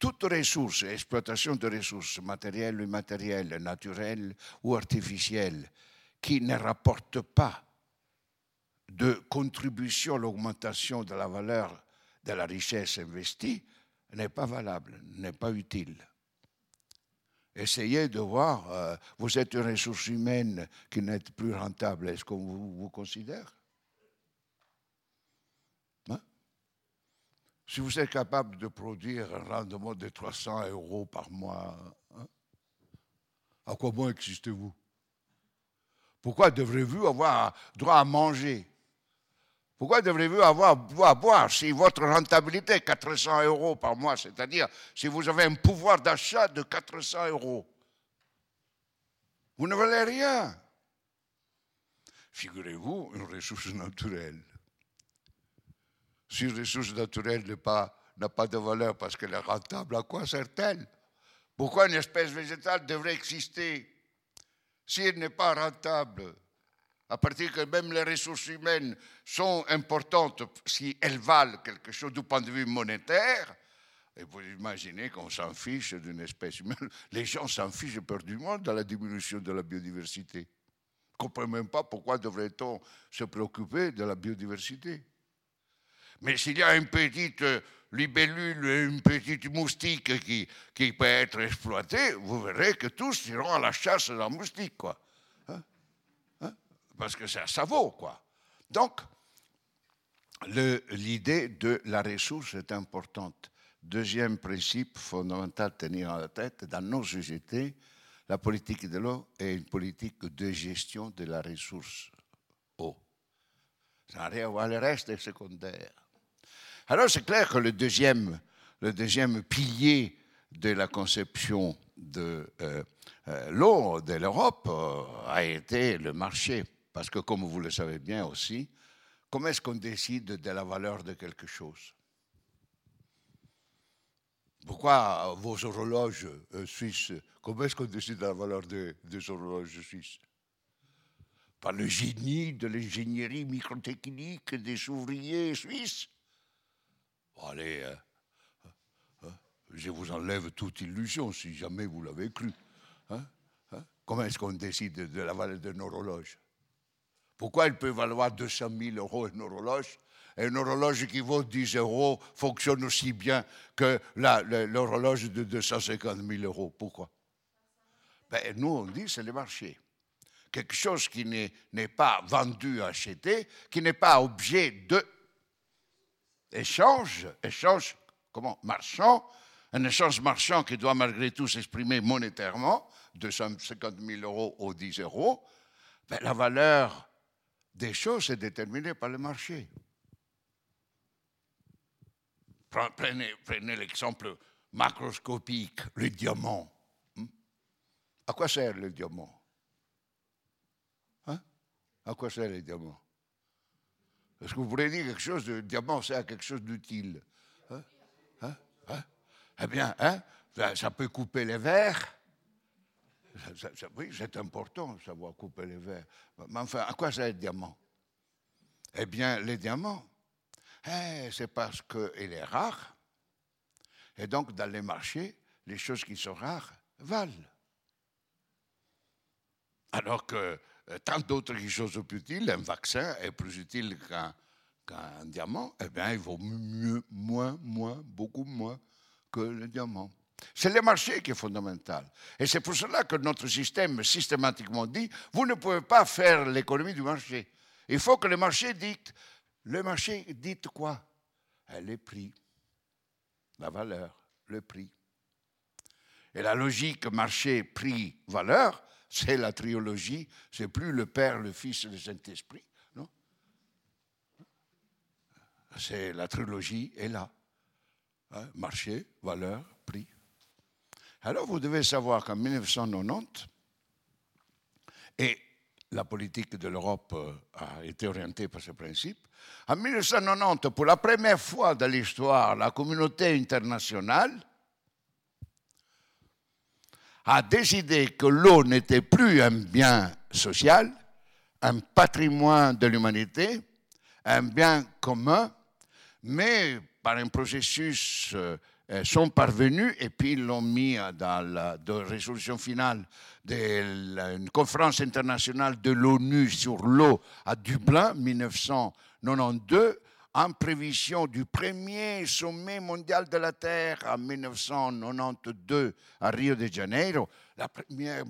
toute ressource, exploitation de ressources matérielles ou immatérielles, naturelles ou artificielles, qui ne rapporte pas de contribution à l'augmentation de la valeur de la richesse investie, n'est pas valable, n'est pas utile. Essayez de voir, euh, vous êtes une ressource humaine qui n'est plus rentable, est-ce qu'on vous, considère? Hein? Si vous êtes capable de produire un rendement de 300 euros par mois, hein? à quoi bon existez-vous? Pourquoi devrez-vous avoir droit à manger? Pourquoi devriez-vous avoir à boire si votre rentabilité est 400 euros par mois, c'est-à-dire si vous avez un pouvoir d'achat de 400 euros? Vous ne valez rien. Figurez-vous une ressource naturelle. Si une ressource naturelle n'a pas, pas de valeur parce qu'elle est rentable, à quoi sert-elle? Pourquoi une espèce végétale devrait exister si elle n'est pas rentable? À partir que même les ressources humaines sont importantes si elles valent quelque chose du point de vue monétaire, et vous imaginez qu'on s'en fiche d'une espèce humaine. Les gens s'en fichent éperdument de la diminution de la biodiversité. Ne comprends même pas pourquoi devrait-on se préoccuper de la biodiversité. Mais s'il y a une petite libellule, une petite moustique qui, qui peut être exploitée, vous verrez que tous iront à la chasse la moustique. Quoi parce que ça, ça vaut, quoi. Donc, l'idée de la ressource est importante. Deuxième principe fondamental à tenir en tête, dans nos sociétés, la politique de l'eau est une politique de gestion de la ressource eau. Ça le reste est secondaire. Alors c'est clair que le deuxième, le deuxième pilier de la conception de euh, euh, l'eau de l'Europe euh, a été le marché. Parce que comme vous le savez bien aussi, comment est-ce qu'on décide de la valeur de quelque chose? Pourquoi vos horloges euh, suisses, comment est-ce qu'on décide de la valeur des, horloges suisses? Par le génie de l'ingénierie microtechnique des ouvriers suisses? Allez, euh, euh, je vous enlève toute illusion si jamais vous l'avez cru. Hein, hein? Comment est-ce qu'on décide de la valeur d'une horloge pourquoi il peut valoir 200 000 euros une horloge et une horloge qui vaut 10 euros fonctionne aussi bien que l'horloge de 250 000 euros. Pourquoi? Ben, Nous, on dit c'est le marché. Quelque chose qui n'est pas vendu, acheté, qui n'est pas objet de échange, échange, comment? Marchand, un échange marchand qui doit malgré tout s'exprimer monétairement, 250 000 euros ou 10 euros, ben, la valeur des choses est déterminées par le marché. Prenez, l'exemple macroscopique, le diamant. Hmm? À quoi sert le diamant? Hein? À quoi sert le diamant? Est-ce que vous pourriez dire quelque chose de diamant sert à quelque chose d'utile? Hein? Hein? Eh bien, ça peut couper les verres oui, c'est important savoir couper les verres. Mais enfin, à quoi sert le diamant? Eh bien, le diamant, eh, c'est parce qu'il est rare. Et donc, dans les marchés, les choses qui sont rares valent. Alors que euh, tant d'autres choses sont utiles, un vaccin est plus utile qu'un diamant, eh bien, il vaut mieux, moins, moins, beaucoup moins que le diamant. C'est le marché qui est fondamental. Et c'est pour cela que notre système systématiquement dit, vous ne pouvez pas faire l'économie du marché. Il faut que le marché dicte. Le marché dicte quoi? Eh, Les prix, la valeur, le prix. Et la logique marché-prix-valeur, c'est la triologie, c'est plus le Père, le Fils le Saint-Esprit, non? C'est la trilogie est là. Hein, marché, valeur, prix. Alors vous devez savoir qu'en 1990, et la politique de l'Europe euh, a été orientée par ce principe, en 1990, pour la première fois dans l'histoire, la communauté internationale a décidé que l'eau n'était plus un bien social, un patrimoine de l'humanité, un bien commun, mais par un processus euh, sont parvenus et puis l'ont mis dans la résolution finale d'une conférence internationale de l'ONU sur l'eau à Dublin 1992 en prévision du premier sommet mondial de la Terre en 1992 à Rio de Janeiro, la première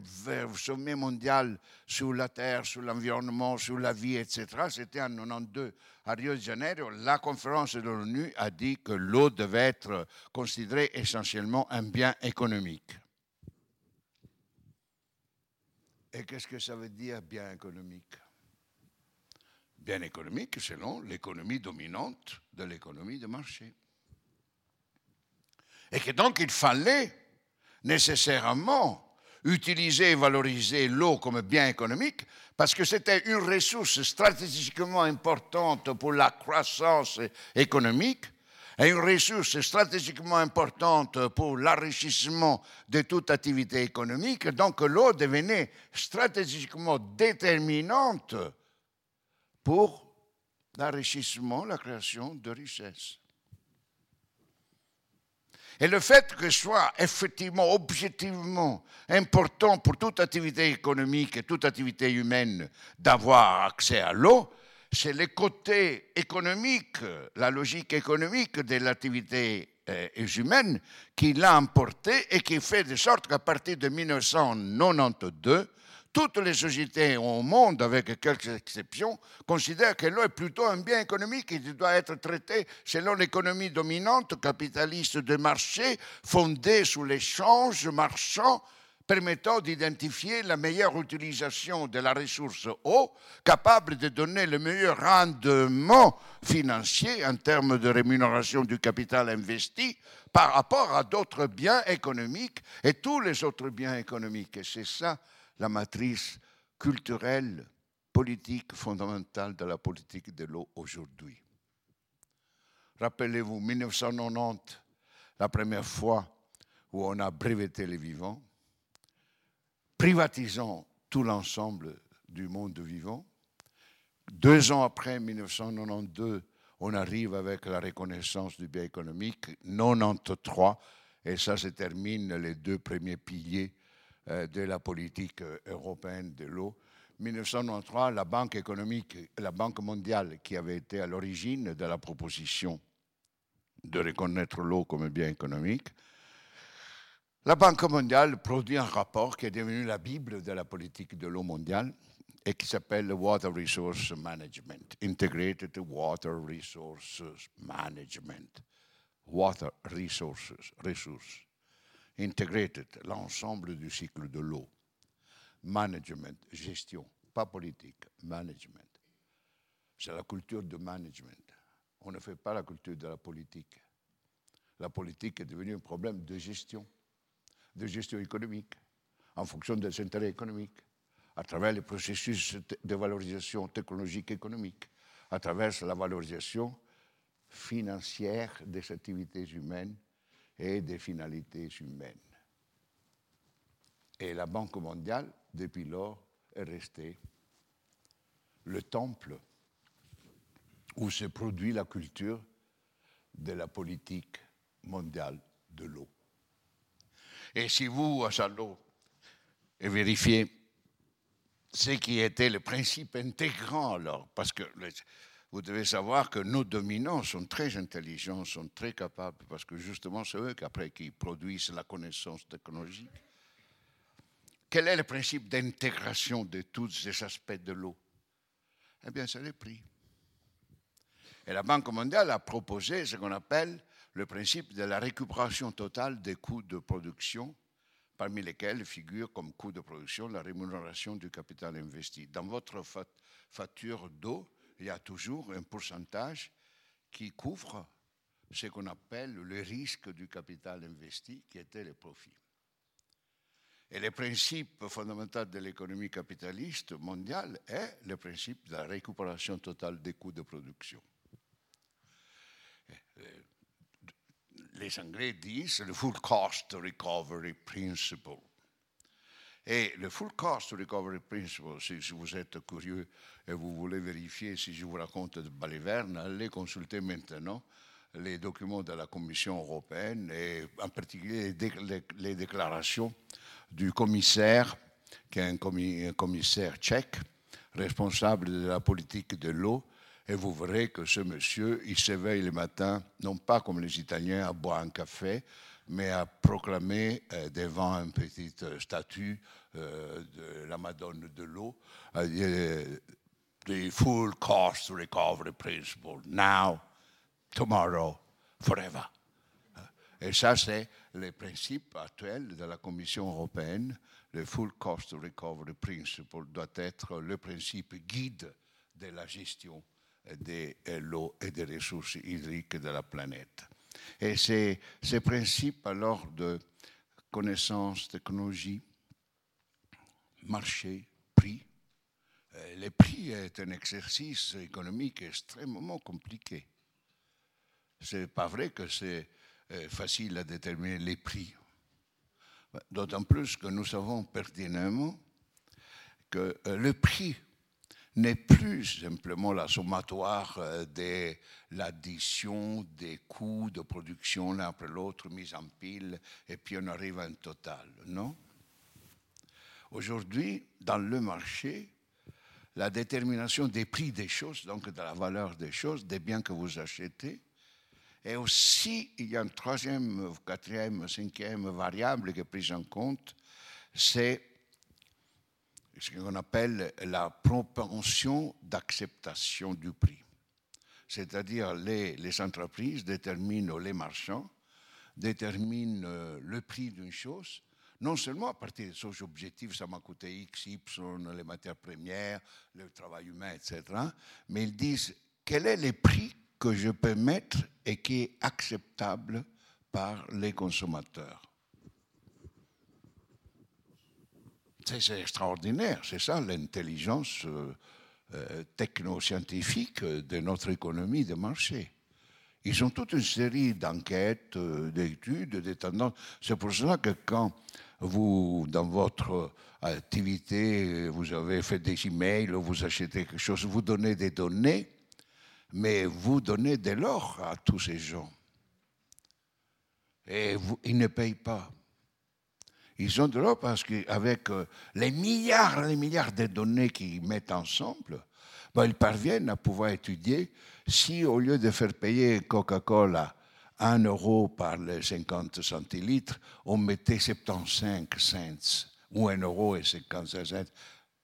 sommet mondial sur la Terre, sur l'environnement, sur la vie, etc. C'était en 1992 à Rio de Janeiro. La conférence de l'ONU a dit que l'eau devait être considérée essentiellement un bien économique. Et qu'est-ce que ça veut dire bien économique? Bien économique selon l'économie dominante de l'économie de marché. Et que donc il fallait nécessairement utiliser et valoriser l'eau comme bien économique parce que c'était une ressource stratégiquement importante pour la croissance économique et une ressource stratégiquement importante pour l'enrichissement de toute activité économique. Donc l'eau devenait stratégiquement déterminante pour l'enrichissement, la création de richesses. Et le fait que ce soit effectivement, objectivement important pour toute activité économique et toute activité humaine d'avoir accès à l'eau, c'est le côté économique, la logique économique de l'activité euh, humaine qui l'a emporté et qui fait de sorte qu'à partir de 1992, toutes les sociétés au monde, avec quelques exceptions, considèrent que l'eau est plutôt un bien économique qui doit être traité selon l'économie dominante capitaliste de marché, fondée sur l'échange marchand permettant d'identifier la meilleure utilisation de la ressource eau, capable de donner le meilleur rendement financier en termes de rémunération du capital investi par rapport à d'autres biens économiques et tous les autres biens économiques. Et c'est ça la matrice culturelle, politique fondamentale de la politique de l'eau aujourd'hui. Rappelez-vous, 1990, la première fois où on a breveté les vivants, privatisant tout l'ensemble du monde vivant. Deux ans après, 1992, on arrive avec la reconnaissance du bien économique, 93, et ça se termine les deux premiers piliers de la politique euh, européenne de l'eau. 1993, la Banque économique, la Banque mondiale, qui avait été à l'origine de la proposition de reconnaître l'eau comme bien économique, la Banque mondiale produit un rapport qui est devenu la Bible de la politique de l'eau mondiale et qui s'appelle le Water Resource Management, Integrated Water Resources Management. Water Resources, ressources integrated, l'ensemble du cycle de l'eau. Management, gestion, pas politique, management. C'est la culture de management. On ne fait pas la culture de la politique. La politique est devenue un problème de gestion, de gestion économique, en fonction des intérêts économiques, à travers les processus de valorisation technologique économique, à travers la valorisation financière des activités humaines et des finalités humaines. Et la Banque mondiale, depuis lors, est restée le temple où se produit la culture de la politique mondiale de l'eau. Et si vous, à Chalot, vérifiez ce qui était le principe intégrant alors, parce que vous devez savoir que nos dominants sont très intelligents, sont très capables, parce que justement, c'est eux qui, produisent la connaissance technologique. Quel est le principe d'intégration de tous ces aspects de l'eau? Eh bien, c'est le prix. Et la Banque mondiale a proposé ce qu'on appelle le principe de la récupération totale des coûts de production, parmi lesquels figure comme coût de production la rémunération du capital investi. Dans votre facture d'eau, il y a toujours un pourcentage qui couvre ce qu'on appelle le risque du capital investi, qui était le profit. Et le principe fondamental de l'économie capitaliste mondiale est le principe de la récupération totale des coûts de production. Euh, les Anglais disent le full cost recovery principle. Et le Full Cost Recovery Principle, si, vous êtes curieux et vous voulez vérifier si je vous raconte de Baliverne, allez consulter maintenant les documents de la Commission européenne et en particulier les, déclarations du commissaire, qui est un, commissaire tchèque, responsable de la politique de l'eau. Et vous verrez que ce monsieur, il s'éveille le matin, non pas comme les Italiens à boire un café, mais à proclamer euh, devant une petite statue euh, de la Madone de l'eau, euh, the full cost recovery principle, now, tomorrow, forever. Et ça, c'est le principe actuel de la Commission européenne. Le full cost recovery principle doit être le principe guide de la gestion de l'eau et des ressources hydriques de la planète. Et c'est ce principe alors de connaissance, technologie, marché, prix, euh, les prix est un exercice économique extrêmement compliqué. Ce n'est pas vrai que c'est euh, facile à déterminer les prix. D'autant plus que nous savons pertinemment que euh, le prix n'est plus simplement la sommatoire de l'addition des coûts de production l'un après l'autre mis en pile et puis on arrive à un total. Non? Aujourd'hui, dans le marché, la détermination des prix des choses, donc de la valeur des choses, des biens que vous achetez. Et aussi, il y a une troisième, quatrième, cinquième variable qui est prise en compte, c'est ce qu'on appelle la propension d'acceptation du prix. C'est-à-dire les, les entreprises déterminent, les marchands déterminent euh, le prix d'une chose non seulement à partir de ces objectifs, ça m'a coûté X, Y, les matières premières, le travail humain, etc., mais ils disent quel est le prix que je peux mettre et qui est acceptable par les consommateurs? C'est extraordinaire, c'est ça l'intelligence euh, euh, technoscientifique de notre économie de marché. Ils ont toute une série d'enquêtes, euh, d'études, de tendances. C'est pour cela que quand vous, dans votre activité, vous avez fait des emails, vous achetez quelque chose, vous donnez des données, mais vous donnez de l'or à tous ces gens. Et ils ne payent pas. Ils ont de l'or parce qu'avec euh, les milliards et les milliards de données qu'ils mettent ensemble, ben, ils parviennent à pouvoir étudier si au lieu de faire payer Coca-Cola 1 euro par les 50 centilitres, on mettait 75 cents ou 1 euro et 55 cents.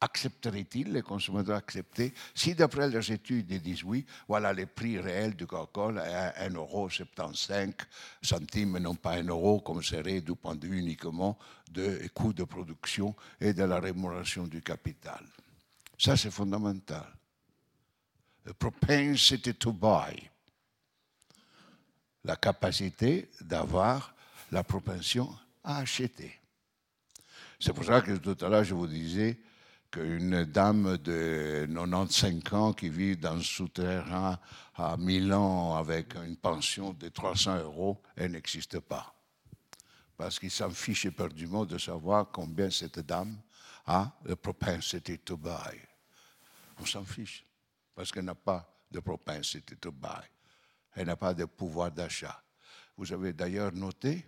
Accepterait-il, les consommateurs accepter Si d'après leurs études, ils disent oui, voilà les prix réels du Coca-Cola, 1 euro 75 centimes, non pas 1 euro, comme serait du point de vue uniquement des coûts de production et de la rémunération du capital. Ça, c'est fondamental. The propensity to buy la capacité d'avoir la propension à acheter. C'est pour ça que tout à l'heure je vous disais qu'une dame de 95 ans qui vit dans un souterrain à Milan avec une pension de 300 euros, elle n'existe pas. Parce qu'il s'en fiche éperdument de savoir combien cette dame a de propensity to buy. On s'en fiche parce qu'elle n'a pas de propensity to buy elle n'a pas de pouvoir d'achat. Vous avez d'ailleurs noté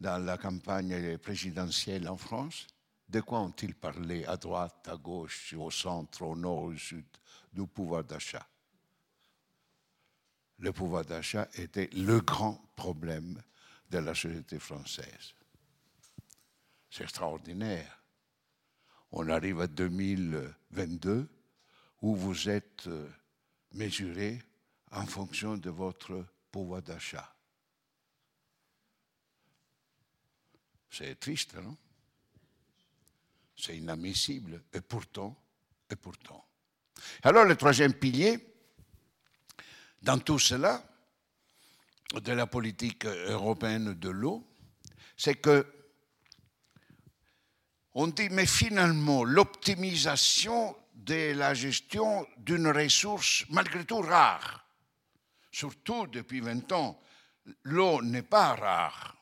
dans la campagne présidentielle en France, de quoi ont-ils parlé à droite, à gauche, au centre, au nord, au sud du pouvoir d'achat? Le pouvoir d'achat était le grand problème de la société française. C'est extraordinaire. On arrive à 2022 où vous êtes euh, mesuré en fonction de votre pouvoir d'achat. C'est triste, non C'est inadmissible. Et pourtant, et pourtant. Alors le troisième pilier, dans tout cela, de la politique européenne de l'eau, c'est que on dit, mais finalement, l'optimisation de la gestion d'une ressource malgré tout rare, surtout depuis 20 ans, l'eau n'est pas rare.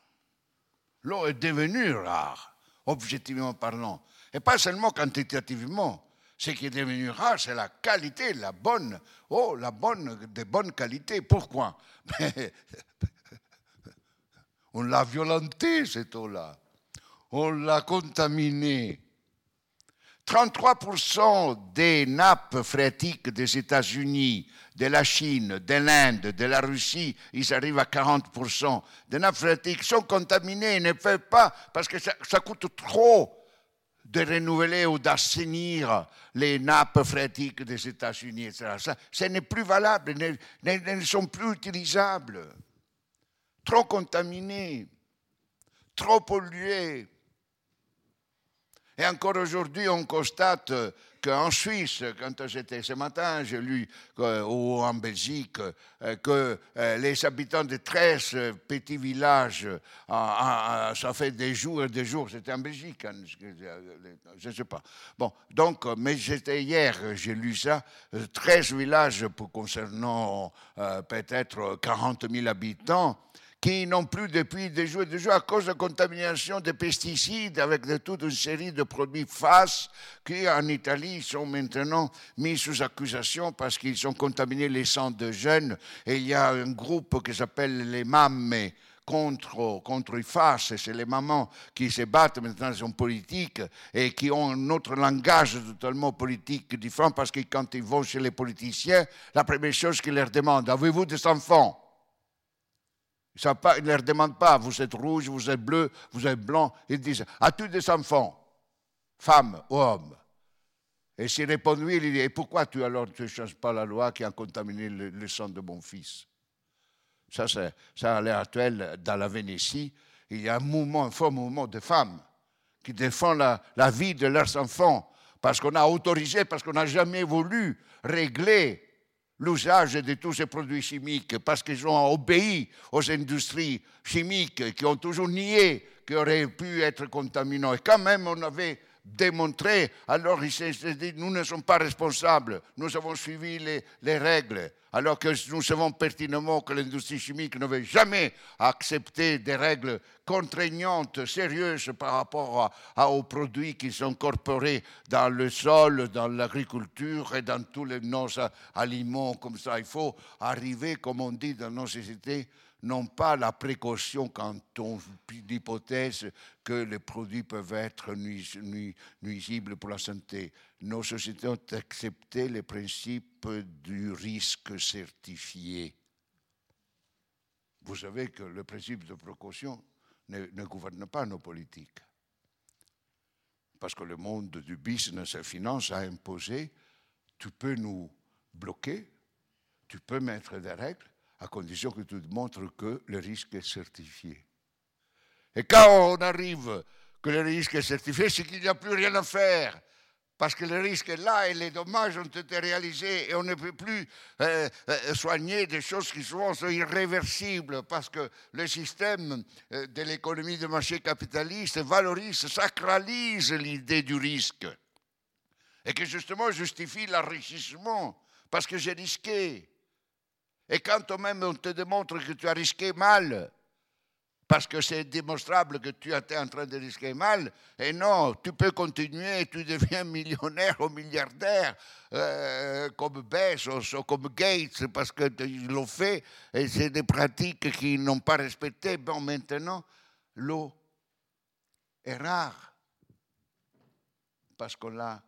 L'eau est devenue rare, objectivement parlant. Et pas seulement quantitativement, Ce qui rare, c'est la qualité, la bonne, oh, la bonne, de bonne qualité. Pourquoi? On l'a violenté, cette eau-là. On l'a contaminée. 33% des nappes phréatiques des États-Unis, de la Chine, de l'Inde, de la Russie, ils arrivent à 40% des nappes phréatiques sont contaminées, ils ne peuvent pas, parce que ça, coûte trop de renouveler ou d'assainir les nappes phréatiques des États-Unis, etc. Ça, ce n'est plus valable, elles ne sont plus utilisables. Trop contaminées, trop polluées. Et encore aujourd'hui, on constate qu'en Suisse, quand j'étais ce matin, j'ai lu, ou en Belgique, euh, que euh, les habitants de 13 petits villages, ça fait des jours et des jours, c'était en Belgique, hein, je ne sais pas. Bon, donc, mais j'étais hier, j'ai lu ça, 13 villages pour, concernant euh, peut-être 40 000 habitants, qui n'ont plus depuis des jours et des jours à cause de contamination de pesticides avec de, toute une série de produits FAS qui en Italie sont maintenant mis sous accusation parce qu'ils ont contaminé les centres de jeunes. Et il y a un groupe qui s'appelle les MAME contre, contre FAS, c'est les mamans qui se battent maintenant en politique et qui ont un autre langage totalement politique différent parce que quand ils vont chez les politiciens, la première chose qu'ils leur demandent, avez-vous des enfants? Ils ne leur demandent pas, vous êtes rouge, vous êtes bleu, vous êtes blanc. Ils disent, as-tu des enfants, femmes ou hommes. Et s'il répond oui, il dit, et pourquoi tu alors ne changes pas la loi qui a contaminé le, sang de mon fils? Ça, à l'heure actuelle, dans la Vénétie, il y a un mouvement, un fort mouvement de femmes qui défendent la vie de leurs enfants parce qu'on a autorisé, parce qu'on n'a jamais voulu régler l'usage de tous ces produits chimiques parce qu'ils ont obéi aux industries chimiques qui ont toujours nié qu'ils auraient pu être contaminants. Et quand même, on avait démontré, alors ils se dit, nous ne sommes pas responsables, nous avons suivi les, les règles. Alors que nous savons pertinemment que l'industrie chimique ne veut jamais accepter des règles contraignantes, sérieuses par rapport aux produits qui sont incorporés dans le sol, dans l'agriculture et dans tous les, nos aliments. Comme ça. Il faut arriver, comme on dit dans nos sociétés, non pas la précaution quand on l'hypothèse que les produits peuvent être nuisibles pour la santé. Nos sociétés ont accepté le principe du risque certifié. Vous savez que le principe de précaution ne, ne gouverne pas nos politiques. Parce que le monde du business et finance a imposé, tu peux nous bloquer, tu peux mettre des règles, à condition que tu montres que le risque est certifié. Et quand on arrive que le risque est certifié, c'est qu'il n'y a plus rien à faire. Parce que le risque est là et les dommages ont été réalisés et on ne peut plus euh, euh, soigner des choses qui souvent sont irréversibles parce que le système euh, de l'économie de marché capitaliste valorise, sacralise l'idée du risque et que justement justifie l'enrichissement parce que j'ai risqué. Et quand toi-même on te démontre que tu as risqué mal, parce que c'est démontrable que tu étais en train de risquer mal, et non, tu peux continuer, tu deviens millionnaire ou milliardaire euh, comme Bezos ou comme Gates, parce qu'ils l'ont fait, et c'est des pratiques qu'ils n'ont pas respectées. Bon, maintenant, l'eau est rare, parce qu'on a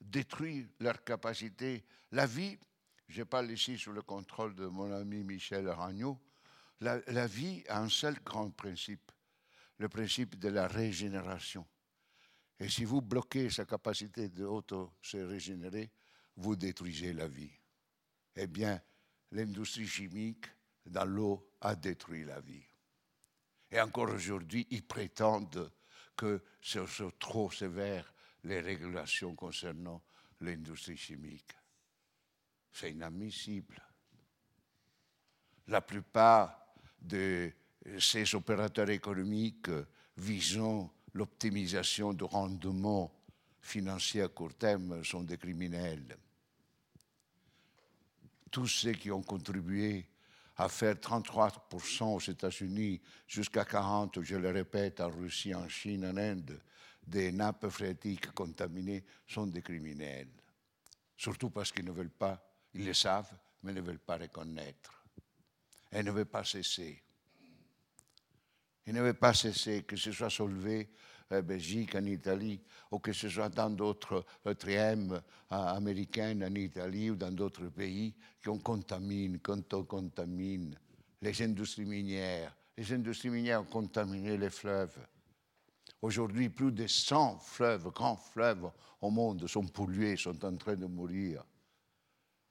détruit leur capacité. La vie je parle ici sous le contrôle de mon ami Michel Ragnaud, la, vie a un seul grand principe, le principe de la régénération. Et si vous bloquez sa capacité d'auto-se régénérer, vous détruisez la vie. Eh bien, l'industrie chimique dans l'eau a détruit la vie. Et encore aujourd'hui, ils prétendent que ce sont trop sévères les régulations concernant l'industrie chimique. C'est inadmissible. La plupart de ces opérateurs économiques visant l'optimisation du rendement financier à court terme sont des criminels. Tous ceux qui ont contribué à faire 33% aux États-Unis, jusqu'à 40%, je le répète, en Russie, en Chine, en Inde, des nappes phréatiques contaminées sont des criminels. Surtout parce qu'ils ne veulent pas, ils le savent, mais ne veulent pas reconnaître. Et ne veulent pas cesser. Ils ne veulent pas cesser, que ce soit soulevé en Belgique, en Italie, ou que ce soit dans d'autres trièmes américaines, en Italie ou dans d'autres pays, qu'on contamine, qu'on contamine les industries minières. Les industries minières ont contaminé les fleuves. Aujourd'hui, plus de 100 fleuves, grands fleuves au monde sont pollués, sont en train de mourir.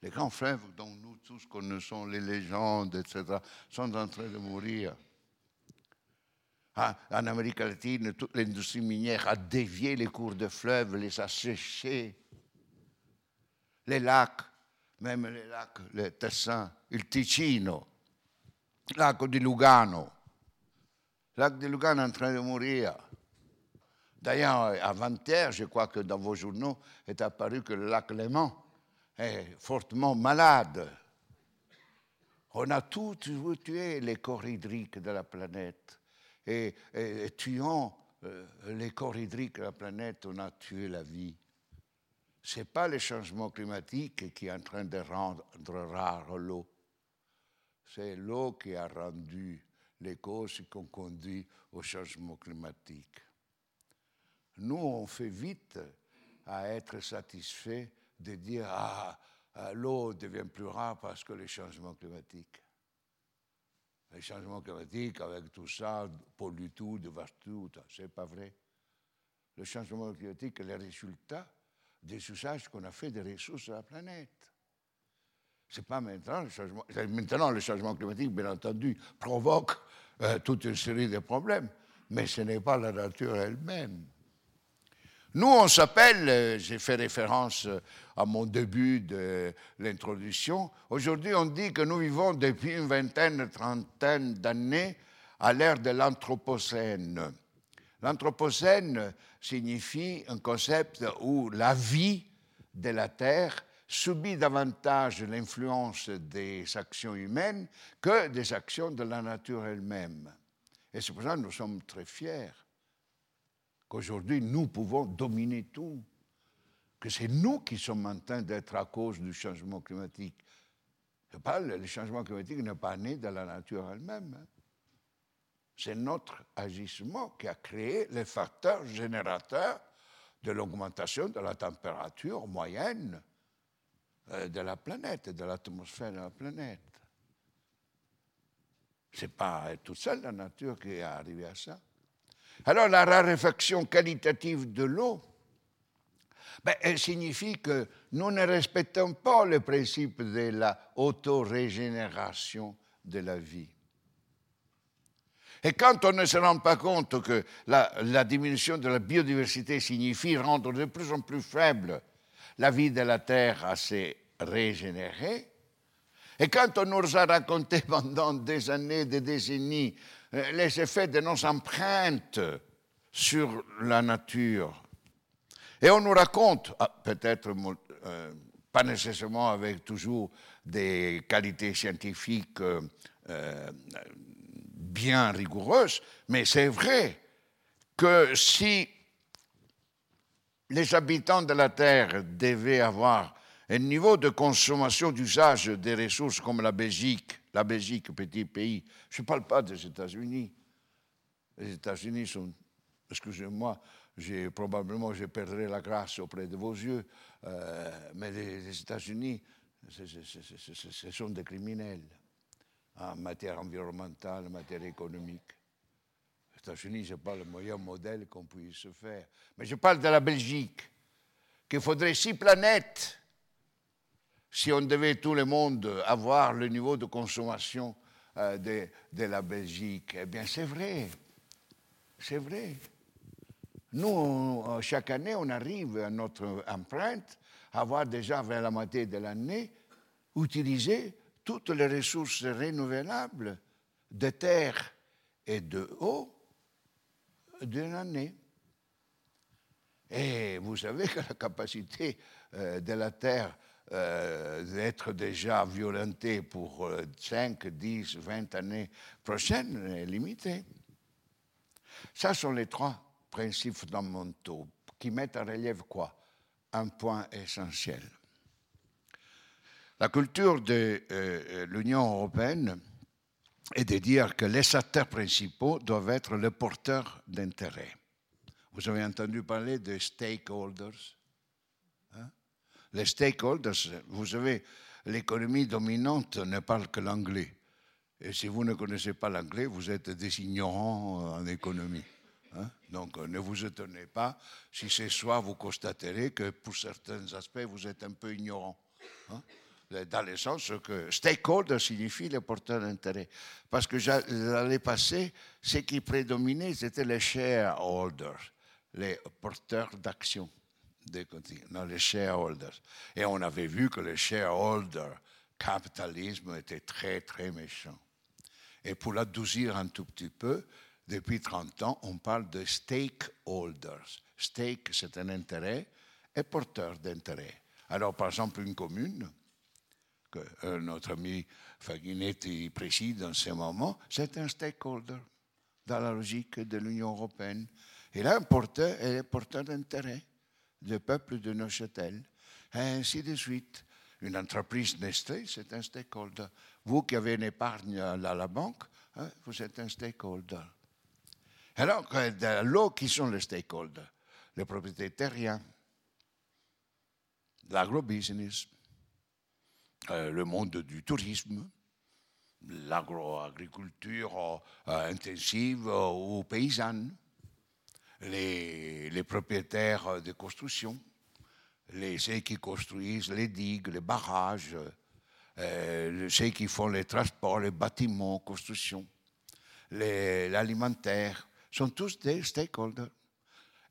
Les grands fleuves dont nous tous connaissons les légendes, etc., sont en train de mourir. Ah, en Amérique latine, toute l'industrie minière a dévié les cours de fleuves, les a séchés. Les lacs, même les lacs, le Tessin, le Ticino, le lac de Lugano. Le lac de Lugano est en train de mourir. D'ailleurs, avant-hier, je crois que dans vos journaux est apparu que le lac Léman est fortement malade. On a tout tué les corps hydriques de la planète. Et, tuant euh, les corps hydriques de la planète, on a tué la vie. Ce n'est pas le changement climatique qui est en train de rendre rare l'eau. C'est l'eau qui a rendu les causes qui ont conduit au changement climatique. Nous, on fait vite à être satisfait de dire Ah, ah l'eau devient plus rare parce que les changements climatiques. Les changements climatiques, avec tout ça, pollue tout, devastent tout, c'est pas vrai. Le changement climatique est le résultat des usages qu'on a fait des ressources de la planète. C'est pas maintenant le changement. Maintenant, le changement climatique, bien entendu, provoque euh, toute une série de problèmes, mais ce n'est pas la nature elle-même. Nous, on s'appelle, euh, j'ai fait référence euh, à mon début de l'introduction, aujourd'hui on dit que nous vivons depuis une vingtaine, trentaine d'années à l'ère de l'Anthropocène. L'Anthropocène signifie un concept où la vie de la Terre subit davantage l'influence des actions humaines que des actions de la nature elle-même. Et c'est pour ça que nous sommes très fiers qu'aujourd'hui nous pouvons dominer tout, que c'est nous qui sommes en train d'être à cause du changement climatique. Le changement climatique n'est pas né de la nature elle-même. Hein. C'est notre agissement qui a créé les facteurs générateurs de l'augmentation de la température moyenne euh, de la planète, de l'atmosphère de la planète. Ce n'est pas toute seule la nature qui est arrivée à ça. Alors la raréfaction qualitative de l'eau, ben, elle signifie que nous ne respectons pas le principe de la de la vie. Et quand on ne se rend pas compte que la, la, diminution de la biodiversité signifie rendre de plus en plus faible la vie de la Terre à se régénérer, et quand on nous a raconté pendant des années, des décennies, les effets de nos empreintes sur la nature. Et on nous raconte, ah, peut-être euh, pas nécessairement avec toujours des qualités scientifiques euh, bien rigoureuses, mais c'est vrai que si les habitants de la Terre devaient avoir un niveau de consommation d'usage des ressources comme la Belgique, la Belgique, petit pays. Je ne parle pas des États-Unis. Les États-Unis sont, excusez-moi, probablement je perdrai la grâce auprès de vos yeux, euh, mais les, États-Unis, ce sont des criminels en matière environnementale, en matière économique. Les États-Unis, ce n'est pas le meilleur modèle qu'on puisse se faire. Mais je parle de la Belgique, qu'il faudrait six planètes si on devait tout le monde avoir le niveau de consommation euh, de, la Belgique. Eh bien, c'est vrai. C'est vrai. Nous, chaque année, on arrive à notre empreinte à avoir déjà vers la moitié de l'année utilisé toutes les ressources renouvelables de terre et de eau d'une année. Et vous savez que la capacité euh, de la terre euh, d'être déjà violenté pour 5, 10, 20 années prochaines est limité. Ça sont les trois principes fondamentaux qui mettent en relief quoi? Un point essentiel. La culture de euh, l'Union européenne est de dire que les acteurs principaux doivent être les porteurs d'intérêt. Vous avez entendu parler de stakeholders? Les stakeholders, vous savez, l'économie dominante ne parle que l'anglais. Et si vous ne connaissez pas l'anglais, vous êtes des ignorants en économie. Hein. Donc ne vous étonnez pas si ce soir vous constaterez que pour certains aspects, vous êtes un peu ignorant. Hein. Dans le sens que stakeholder signifie les porteurs d'intérêt. Parce que l'année passée, ce qui prédominait, c'était les shareholders, les porteurs d'action dans les shareholders. Et on avait vu que le shareholder capitalisme était très, très méchant. Et pour l'adoucir un tout petit peu, depuis 30 ans, on parle de stakeholders. Stake, c'est un intérêt, et porteur d'intérêt. Alors, par exemple, une commune, que euh, notre ami Faginetti préside en ce moment, c'est un stakeholder dans la logique de l'Union européenne. Il a un porteur et est porteur d'intérêt du peuple de Neuchâtel, ainsi de suite. Une entreprise Nestlé, c'est un stakeholder. Vous qui avez une épargne à la banque, hein, vous êtes un stakeholder. Alors, dans l'eau, qui sont les stakeholders? Les propriétaires terriens, l'agrobusiness, euh, le monde du tourisme, l'agroagriculture euh, intensive ou paysanne, les, propriétaires de construction, les, ceux qui construisent les digues, les barrages, euh, ceux qui font les transports, les bâtiments, construction, l'alimentaire, sont tous des stakeholders.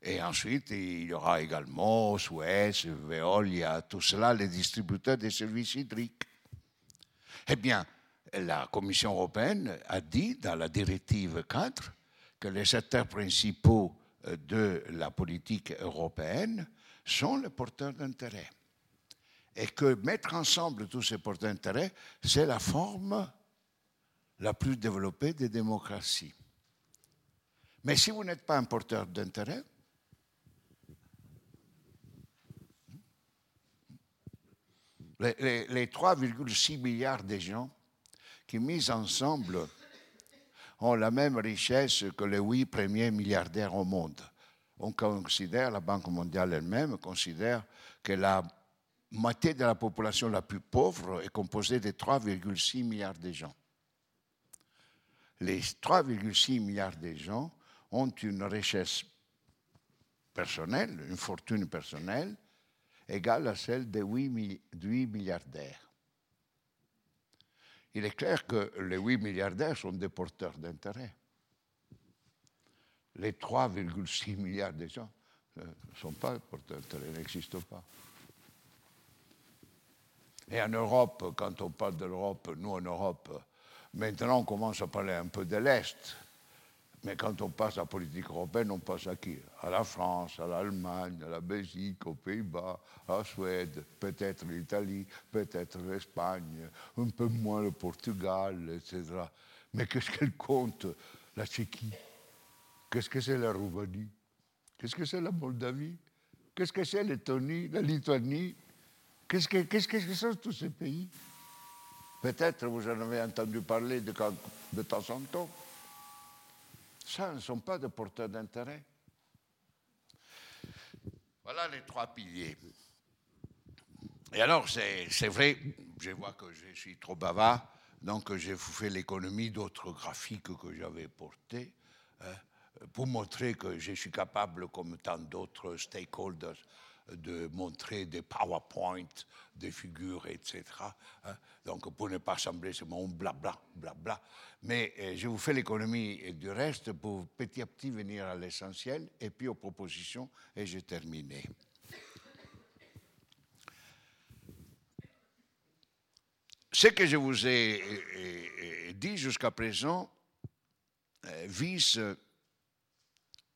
Et ensuite, il y aura également Suez, Veolia, tout cela, les distributeurs des services hydriques. Eh bien, la Commission européenne a dit dans la directive 4 que les secteurs principaux de la politique européenne sont les porteurs d'intérêt. Et que mettre ensemble tous ces porteurs d'intérêt, c'est la forme la plus développée des démocraties. Mais si vous n'êtes pas un porteur d'intérêt, les, les 3,6 milliards de gens qui, mis ensemble, ont la même richesse que les huit premiers milliardaires au monde. On considère, la Banque mondiale elle-même considère que la moitié de la population la plus pauvre est composée de 3,6 milliards de gens. Les 3,6 milliards de gens ont une richesse personnelle, une fortune personnelle, égale à celle de 8 milliardaires il est clair que les 8 milliardaires sont des porteurs d'intérêt. Les 3,6 milliards de gens ne sont pas porteurs d'intérêt, n'existent pas. Et en Europe, quand on parle de l'Europe, nous en Europe, maintenant on commence à parler un peu de l'Est. Mais quand on passe à la politique européenne, on passe à qui? À la France, à l'Allemagne, à la Belgique, aux Pays-Bas, à la Suède, peut-être l'Italie, peut-être l'Espagne, un peu moins le Portugal, etc. Mais qu'est-ce qu'elle compte, la Tchéquie? Qu'est-ce que c'est la Roumanie? Qu'est-ce que c'est la Moldavie? Qu'est-ce que c'est l'Estonie, la Lituanie? Qu'est-ce que, qu'est-ce que sont tous ces pays? Peut-être vous en avez entendu parler de, de temps en temps. Ça ne sont pas des porteurs d'intérêt. Voilà les trois piliers. Et alors, c'est vrai, je vois que je suis trop bavard, donc j'ai fait l'économie d'autres graphiques que j'avais portés hein, pour montrer que je suis capable, comme tant d'autres stakeholders, de montrer des PowerPoint, des figures, etc. Hein. Donc, pour ne pas sembler seulement blabla, blabla. Mais euh, je vous fais l'économie du reste pour petit à petit venir à l'essentiel et puis aux propositions et j'ai terminé. Ce que je vous ai euh, euh, dit jusqu'à présent vise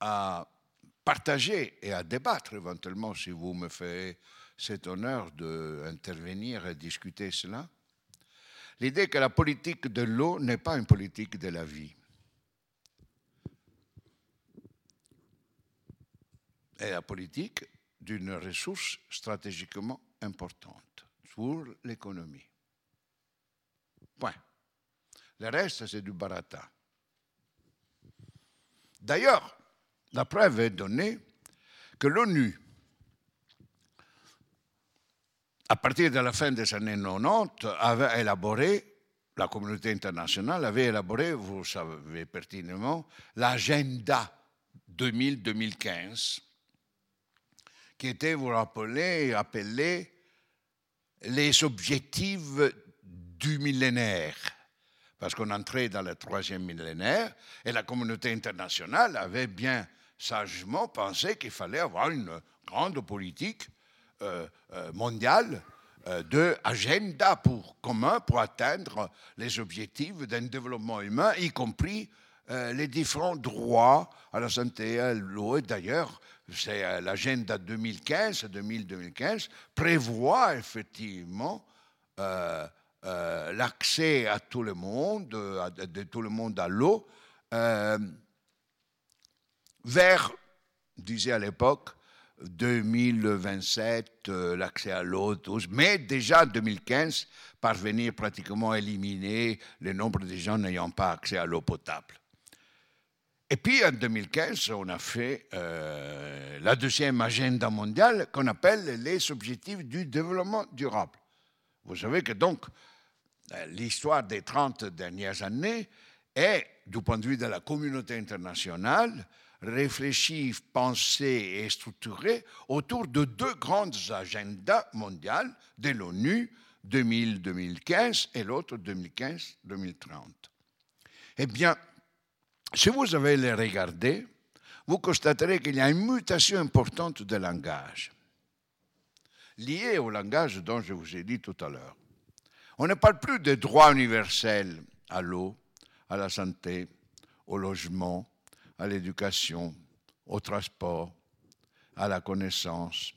à partager et à débattre éventuellement, si vous me faites cet honneur d'intervenir et discuter cela, l'idée que la politique de l'eau n'est pas une politique de la vie. et la politique d'une ressource stratégiquement importante pour l'économie. Point. Le reste, c'est du baratin. D'ailleurs, la preuve est donnée que l'ONU, à partir de la fin des années 90, avait élaboré, la communauté internationale avait élaboré, vous savez pertinemment, l'agenda 2000-2015, qui était, vous rappelez, appelé les objectifs du millénaire, parce qu'on entrait dans le troisième millénaire, et la communauté internationale avait bien sagement pensé qu'il fallait avoir une grande politique euh, euh, mondiale euh, de agenda pour commun pour atteindre les objectifs d'un développement humain, y compris les différents droits à la santé, à l'eau. Et d'ailleurs, c'est l'agenda 2015-2015 prévoit effectivement l'accès à tout le monde, de tout le monde à l'eau, vers, disait à l'époque, 2027, euh, l'accès à l'eau, mais déjà en 2015, parvenir pratiquement à éliminer le nombre de gens n'ayant pas accès à l'eau potable. Et puis en 2015, on a fait la deuxième agenda mondiale qu'on appelle les objectifs du développement durable. Vous savez que donc euh, l'histoire des 30 dernières années est, du point de vue de la communauté internationale, réfléchie, pensée et structurée autour de deux grands agendas mondiaux de l'ONU, 2000-2015 et l'autre 2015-2030. Eh bien, si vous avez les regarder, vous constaterez qu'il y a une mutation importante de langage, liée au langage dont je vous ai dit tout à l'heure. On ne parle plus de droits universels à l'eau, à la santé, au logement, à l'éducation, au transport, à la connaissance.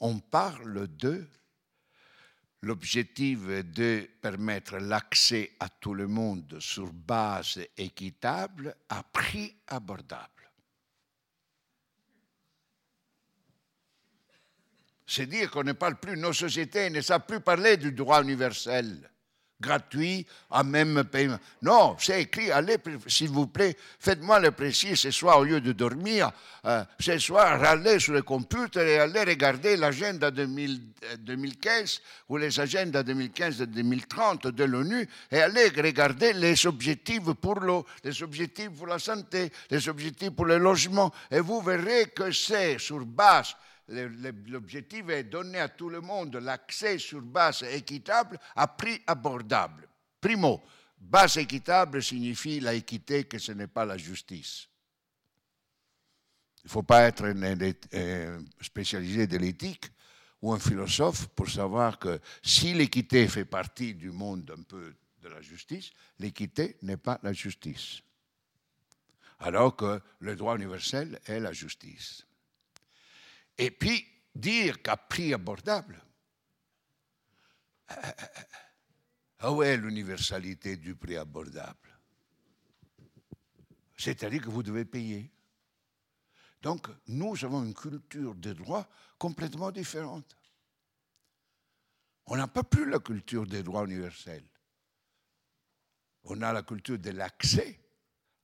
On parle de l'objectif de permettre l'accès à tout le monde sur base équitable à prix abordable. C'est dire qu'on ne parle plus, nos sociétés ne savent plus parler du droit universel, gratuit, à même paiement. Non, c'est écrit, allez, s'il vous plaît, faites-moi le précis ce soir, au lieu de dormir, euh, ce soir, allez sur le computer et allez regarder l'agenda 2015 ou les agendas 2015-2030 de l'ONU et allez regarder les objectifs pour l'eau, les objectifs pour la santé, les objectifs pour le logement, et vous verrez que c'est sur base l'objectif est donner à tout le monde l'accès sur base équitable à prix abordable. Primo, base équitable signifie la équité que ce n'est pas la justice. Il ne faut pas être spécialisé de l'éthique ou un philosophe pour savoir que si l'équité fait partie du monde un peu de la justice, l'équité n'est pas la justice. Alors que le droit universel est la justice. Et puis, dire qu'à prix abordable, ah où est l'universalité du prix abordable C'est-à-dire que vous devez payer. Donc, nous avons une culture des droits complètement différente. On n'a pas plus la culture des droits universels. On a la culture de l'accès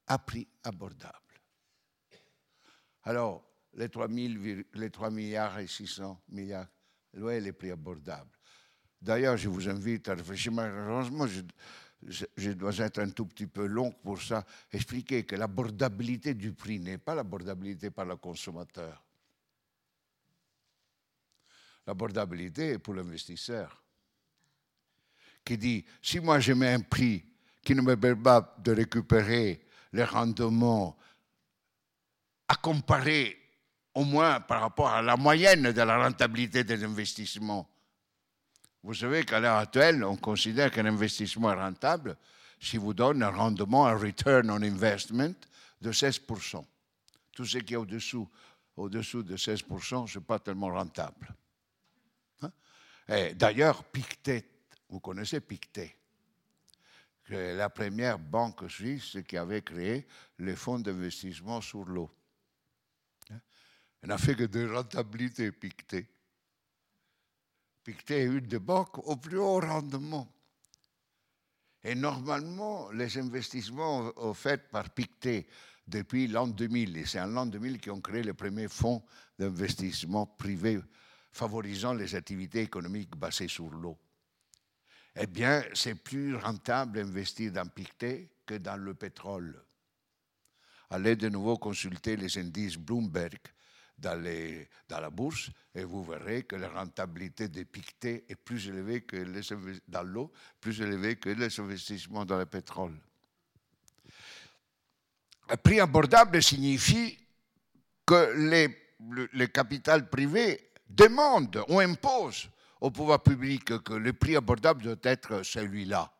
à prix abordable. Alors, les 3, les 3 milliards et 600 milliards. Ouais, les prix abordables. D'ailleurs, je vous invite à réfléchir. Malheureusement, je, je, dois être un tout petit peu long pour ça. Expliquer que l'abordabilité du prix n'est pas l'abordabilité par le consommateur. L'abordabilité est pour l'investisseur qui dit si moi je mets un prix qui ne me permet pas de récupérer les rendements à comparer au moins par rapport à la moyenne de la rentabilité des investissements. Vous savez qu'à l'heure actuelle, on considère qu'un investissement est rentable si vous donne un rendement, un return on investment de 16%. Tout ce qui est au-dessous, au-dessous de 16%, ce n'est pas tellement rentable. Hein? D'ailleurs, Pictet, vous connaissez Pictet, la première banque suisse qui avait créé les fonds d'investissement sur l'eau. Elle n'a fait que de rentabilité, Pictet. Pictet est une des banques au plus haut rendement. Et normalement, les investissements faits par Pictet depuis l'an 2000, et c'est en l'an 2000 qu'ils ont créé le premier fonds d'investissement privé favorisant les activités économiques basées sur l'eau. Eh bien, c'est plus rentable d'investir dans Pictet que dans le pétrole. Allez de nouveau consulter les indices Bloomberg dans, la bourse et vous verrez que la rentabilité des Pictet est plus élevée que les, dans l'eau, plus élevée que les investissements dans le pétrole. Un prix abordable signifie que les, le, le capital privé demande ou impose au pouvoir public que le prix abordable doit être celui-là.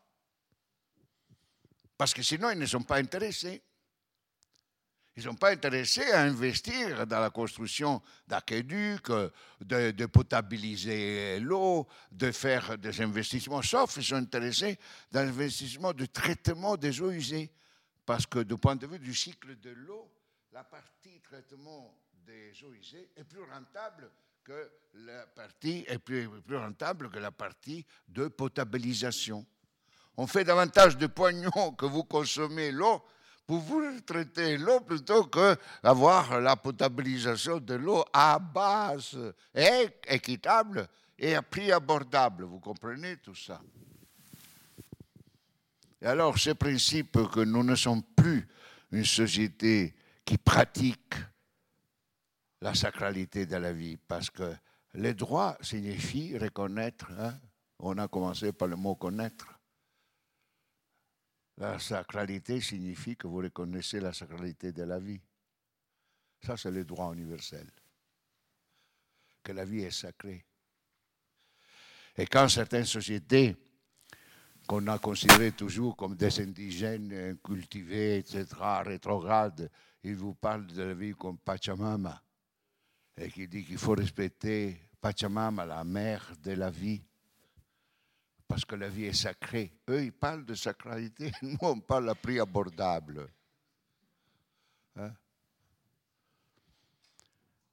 Parce que sinon, ils ne sont pas intéressés. Ils ne sont pas intéressés à investir dans la construction d'aqueducs, de, potabiliser l'eau, de faire des investissements, sauf ils sont intéressés dans l'investissement de traitement des eaux usées. Parce que du point de vue du cycle de l'eau, la partie traitement des eaux usées est plus rentable que la partie plus rentable que la partie de potabilisation. On fait davantage de poignons que vous consommez l'eau pour vous traiter l'eau plutôt que d'avoir la potabilisation de l'eau à base et équitable et à prix abordable. Vous comprenez tout ça? Et alors, ce principe que nous ne sommes plus une société qui pratique la sacralité de la vie, parce que les droits signifient reconnaître. Hein. On a commencé par le mot connaître. La sacralité signifie que vous reconnaissez la sacralité de la vie. Ça, c'est le droit universel. Que la vie est sacrée. Et quand certaines sociétés qu'on a considérées toujours comme des indigènes cultivés, etc., rétrogrades, ils vous parlent de la vie comme Pachamama et qui dit qu'il faut respecter Pachamama, la mère de la vie parce que la vie est sacrée. Eux, ils parlent de sacralité, nous, on parle à prix abordable. Hein?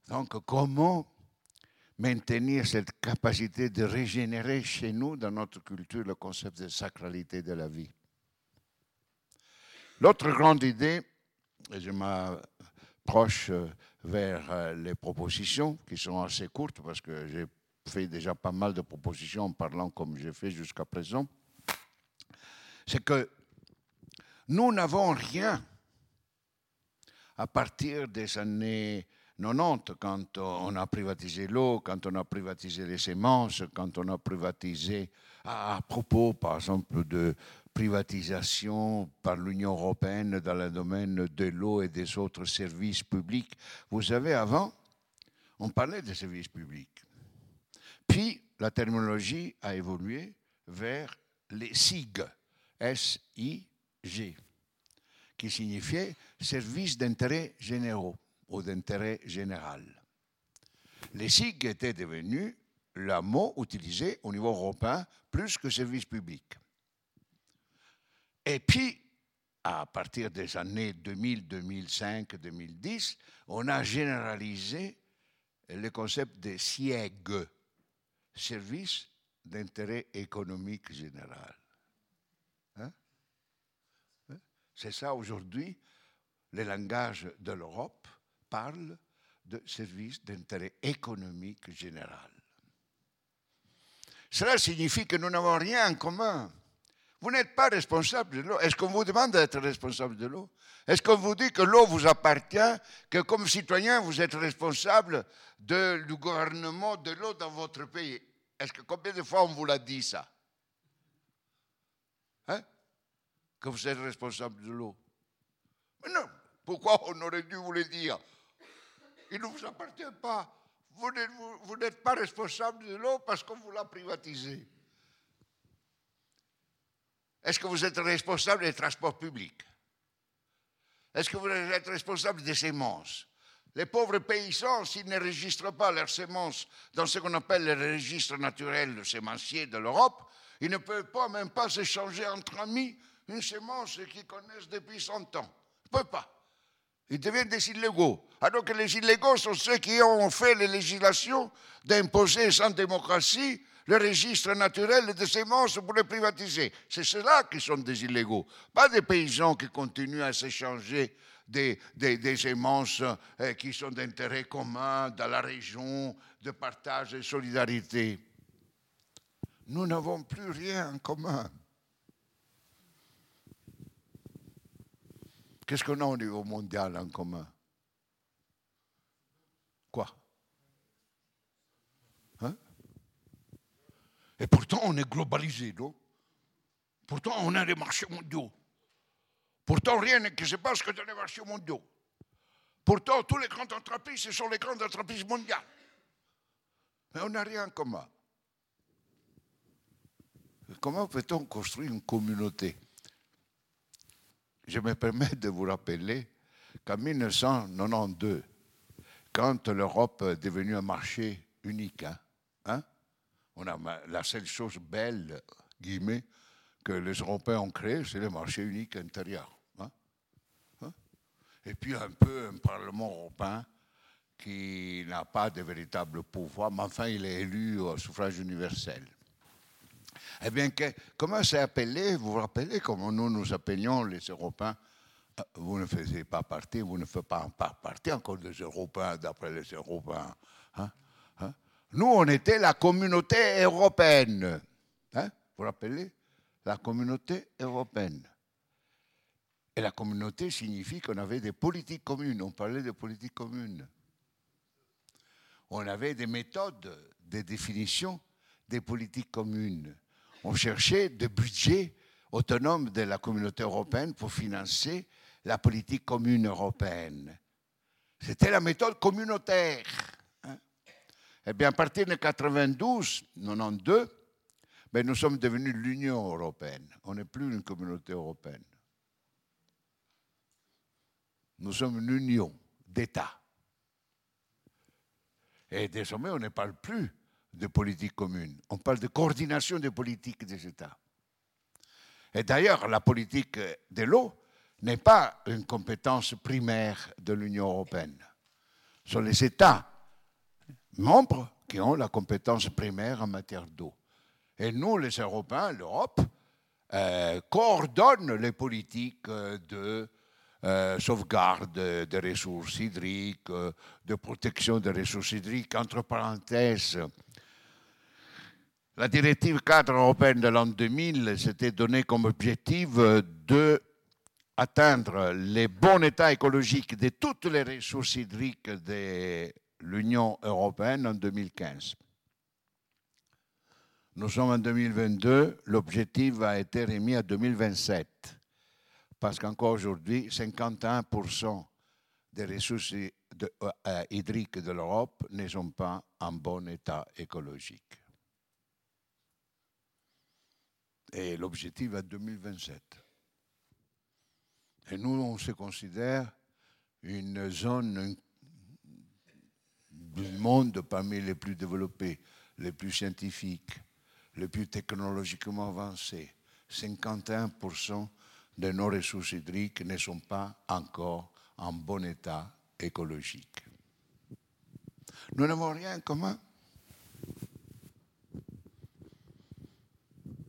Donc, comment maintenir cette capacité de régénérer chez nous, dans notre culture, le concept de sacralité de la vie? L'autre grande idée, et je m'approche euh, vers euh, les propositions qui sont assez courtes parce que j'ai fait déjà pas mal de propositions en parlant comme j'ai fait jusqu'à présent, c'est que nous n'avons rien à partir des années 90, quand on a privatisé l'eau, quand on a privatisé les semences, quand on a privatisé, à propos par exemple de privatisation par l'Union européenne dans le domaine de l'eau et des autres services publics. Vous savez, avant, on parlait des services publics. Puis, la terminologie a évolué vers les SIG, S-I-G, qui signifiait service d'intérêt généraux ou d'intérêt général. Les SIG étaient devenus le mot utilisé au niveau européen plus que service public. Et puis, à partir des années 2000, 2005, 2010, on a généralisé le concept de SIEG, service d'intérêt économique général. Hein? Hein? C'est ça aujourd'hui, le langage de l'Europe parle de service d'intérêt économique général. Cela signifie que nous n'avons rien en commun. Vous n'êtes pas responsable de l'eau. Est-ce qu'on vous demande d'être responsable de l'eau? Est-ce qu'on vous dit que l'eau vous appartient, que comme citoyen, vous êtes responsable de, du gouvernement de l'eau dans votre pays? Est-ce que combien de fois on vous l'a dit ça? Hein? Que vous êtes responsable de l'eau Mais non, pourquoi on aurait dû vous le dire? Il ne vous appartient pas. Vous n'êtes pas responsable de l'eau parce qu'on vous l'a privatisé. Est-ce que vous êtes responsable des transports publics? Est-ce que vous êtes responsable des semences? Les pauvres paysans, s'ils ne registrent pas leurs semences dans ce qu'on appelle le registre naturel sémencier de l'Europe, ils ne peuvent pas même pas s'échanger entre amis une semence qu'ils connaissent depuis 100 ans. Ils ne peuvent pas. Ils deviennent des illégaux. Alors que les illégaux sont ceux qui ont fait les législations d'imposer sans démocratie le registre naturel des semences pour les privatiser. C'est ceux-là qui sont des illégaux, pas des paysans qui continuent à s'échanger des, des, euh, qui sont d'intérêt commun dans la région, de partage et de solidarité. Nous n'avons plus rien en commun. Qu'est-ce qu'on a au niveau mondial en commun Quoi hein Et pourtant, on est globalisé, non? Pourtant, on a des marchés mondiaux. Pourtant, rien ne se passe que dans les marchés mondiaux. Pourtant, toutes les grandes entreprises, ce sont les grandes entreprises mondiales. Mais on n'a rien en commun. Comment peut-on construire une communauté? Je me permets de vous rappeler qu'en 1992, quand l'Europe est devenue un marché unique, hein, hein, on a la seule chose belle, guillemets, que les Européens ont créé, c'est le marché unique intérieur. Hein, hein. Et puis un peu un Parlement européen qui n'a pas de véritable pouvoir, mais enfin il est élu au suffrage universel. Eh bien, comment c'est appelé? Vous vous rappelez comment nous nous appelions les Européens? Euh, Vous ne faisiez pas partie, vous ne faites pas partie encore des Européens d'après les Européens. Hein? Nous, on était la communauté européenne. Hein? Vous vous rappelez? La communauté européenne. Et la communauté signifie qu'on avait des politiques communes. On parlait de politiques communes. On avait des méthodes de définition des politiques communes on cherchait des budgets autonomes de la communauté européenne pour financer la politique commune européenne. C'était la méthode communautaire. Eh bien, à partir de 92, 92, ben, nous sommes devenus l'Union européenne. On n'est plus une communauté européenne. Nous sommes une union d'États. Et désormais, on ne parle plus de politique commune. On parle de coordination des politiques des États. Et d'ailleurs, la politique de l'eau n'est pas une compétence primaire de l'Union européenne. Ce sont les États membres qui ont la compétence primaire en matière d'eau. Et nous, les Européens, l'Europe, euh, coordonne les politiques de euh, sauvegarde des ressources hydriques, euh, de protection des ressources hydriques, entre parenthèses, la directive cadre européenne de l'an 2000 s'était donné comme objectif de atteindre le bon état écologique de toutes les ressources hydriques de l'Union européenne en 2015. Nous sommes en 2022, l'objectif a été remis à 2027, parce qu'encore aujourd'hui, 51% des ressources euh, hydriques de l'Europe ne sont pas en bon état écologique et l'objectif à 2027. Et nous, on se considère une zone du monde parmi les plus développés, les plus scientifiques, les plus technologiquement avancés. 51% de nos ressources hydriques ne sont pas encore en bon état écologique. Nous n'avons rien en commun.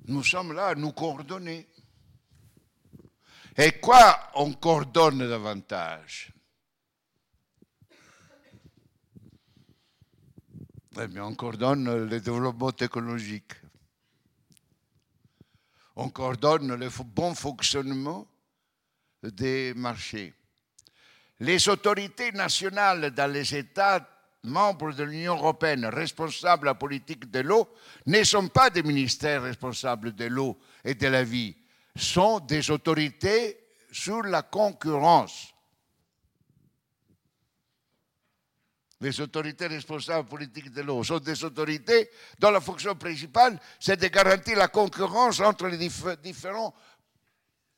Nous sommes là à nous coordonner. Et quoi on coordonne davantage? Eh on coordonne le développement technologique. On coordonne le bon fonctionnement des marchés. Les autorités nationales dans les États membres de l'Union européenne responsables de la politique de l'eau ne sont pas des ministères responsables de l'eau et de la vie, sont des autorités sur la concurrence. Les autorités responsables politiques de l'eau sont des autorités dont la fonction principale, c'est de garantir la concurrence entre les différents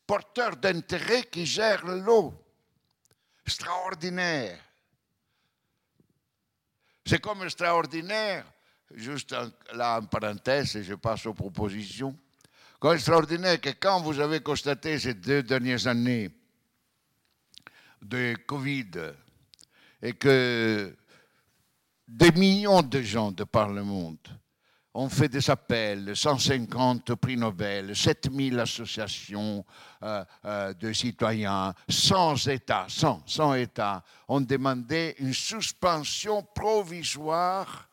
porteurs d'intérêt qui gèrent l'eau. Extraordinaire. C'est comme extraordinaire, juste là en parenthèse, et je passe aux propositions, comme extraordinaire que quand vous avez constaté ces deux dernières années de Covid et que des millions de gens de par le monde ont fait des appels, 150 prix Nobel, 7000 associations euh, euh, de citoyens, sans État, sans, sans État, ont demandé une suspension provisoire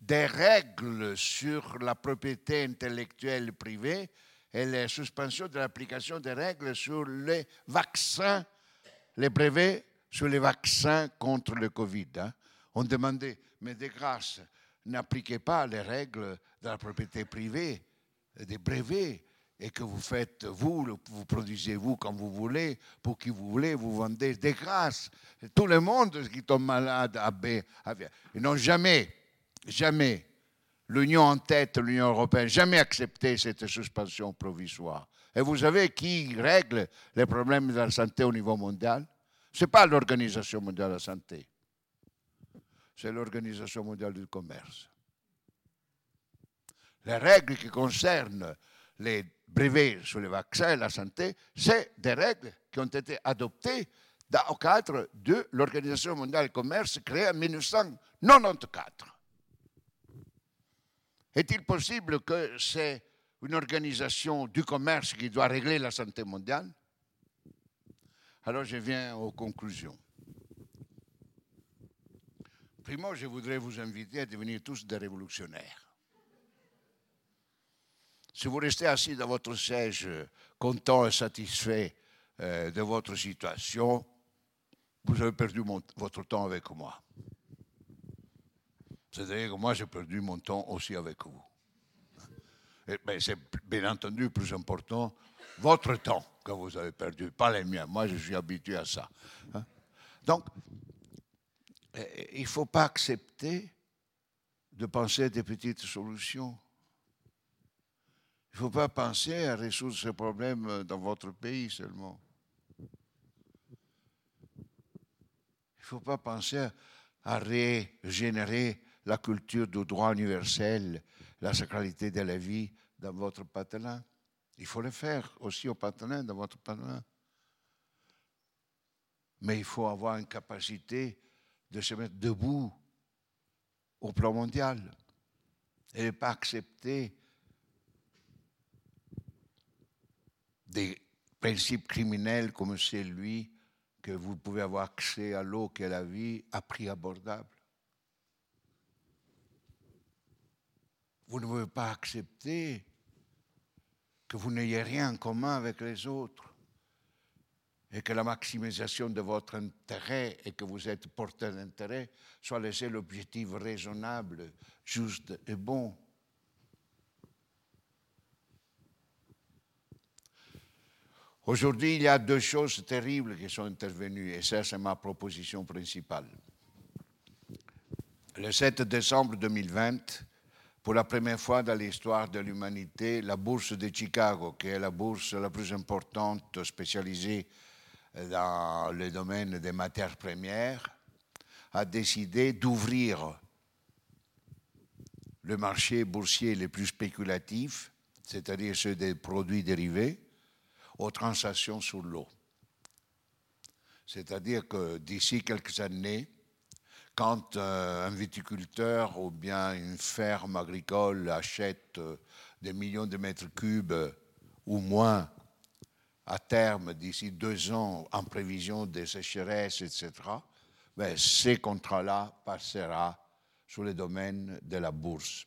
des règles sur la propriété intellectuelle privée et la suspension de l'application des règles sur les vaccins, les brevets sur les vaccins contre le Covid. Hein. On demandait, mais de grâce, n'appliquez pas les règles de la propriété privée, des brevets, et que vous faites, vous, vous produisez vous comme vous voulez, pour qui vous voulez, vous vendez des grâces. Tout le monde qui tombe malade à B. Ils n'ont jamais, jamais, l'Union en tête, l'Union européenne, jamais accepté cette suspension provisoire. Et vous savez qui règle les problèmes de la santé au niveau mondial? Ce n'est pas l'Organisation mondiale de la santé c'est l'Organisation mondiale du commerce. Les règles qui concernent les brevets sur les vaccins et la santé, c'est des règles qui ont été adoptées dans le cadre de l'Organisation mondiale du commerce créée en 1994. Est-il possible que c'est une organisation du commerce qui doit régler la santé mondiale? Alors je viens aux conclusions. Primo, je voudrais vous inviter à devenir tous des révolutionnaires. Si vous restez assis dans votre siège, content et satisfait euh, de votre situation, vous avez perdu votre temps avec moi. C'est-à-dire que moi, j'ai perdu mon temps aussi avec vous. Ben, c'est bien entendu plus important votre temps que vous avez perdu, pas les miens. Moi, je suis habitué à ça. Hein. Donc, il ne faut pas accepter de penser à des petites solutions. Il ne faut pas penser à résoudre ce problème dans votre pays seulement. Il ne faut pas penser à régénérer la culture du droit universel, la sacralité de la vie dans votre patelin. Il faut le faire aussi au patelin, dans votre patelin. Mais il faut avoir une capacité de se mettre debout au plan mondial et ne pas accepter des principes criminels comme celui que vous pouvez avoir accès à l'eau à la vie à prix abordable. Vous ne pouvez pas accepter que vous n'ayez rien en commun avec les autres et que la maximisation de votre intérêt et que vous êtes porteur d'intérêt soit le seul objectif raisonnable, juste et bon. Aujourd'hui, il y a deux choses terribles qui sont intervenues et ça, c'est ma proposition principale. Le 7 décembre 2020, pour la première fois dans l'histoire de l'humanité, la bourse de Chicago, qui est la bourse la plus importante spécialisée dans le domaine des matières premières, a décidé d'ouvrir le marché boursier le plus spéculatif, c'est-à-dire ceux des produits dérivés, aux transactions sur l'eau. C'est-à-dire que d'ici quelques années, quand euh, un viticulteur ou bien une ferme agricole achète euh, des millions de mètres cubes ou moins à terme, d'ici deux ans, en prévision des sécheresses, etc., ben, ces contrats-là passeront sur le domaine de la bourse.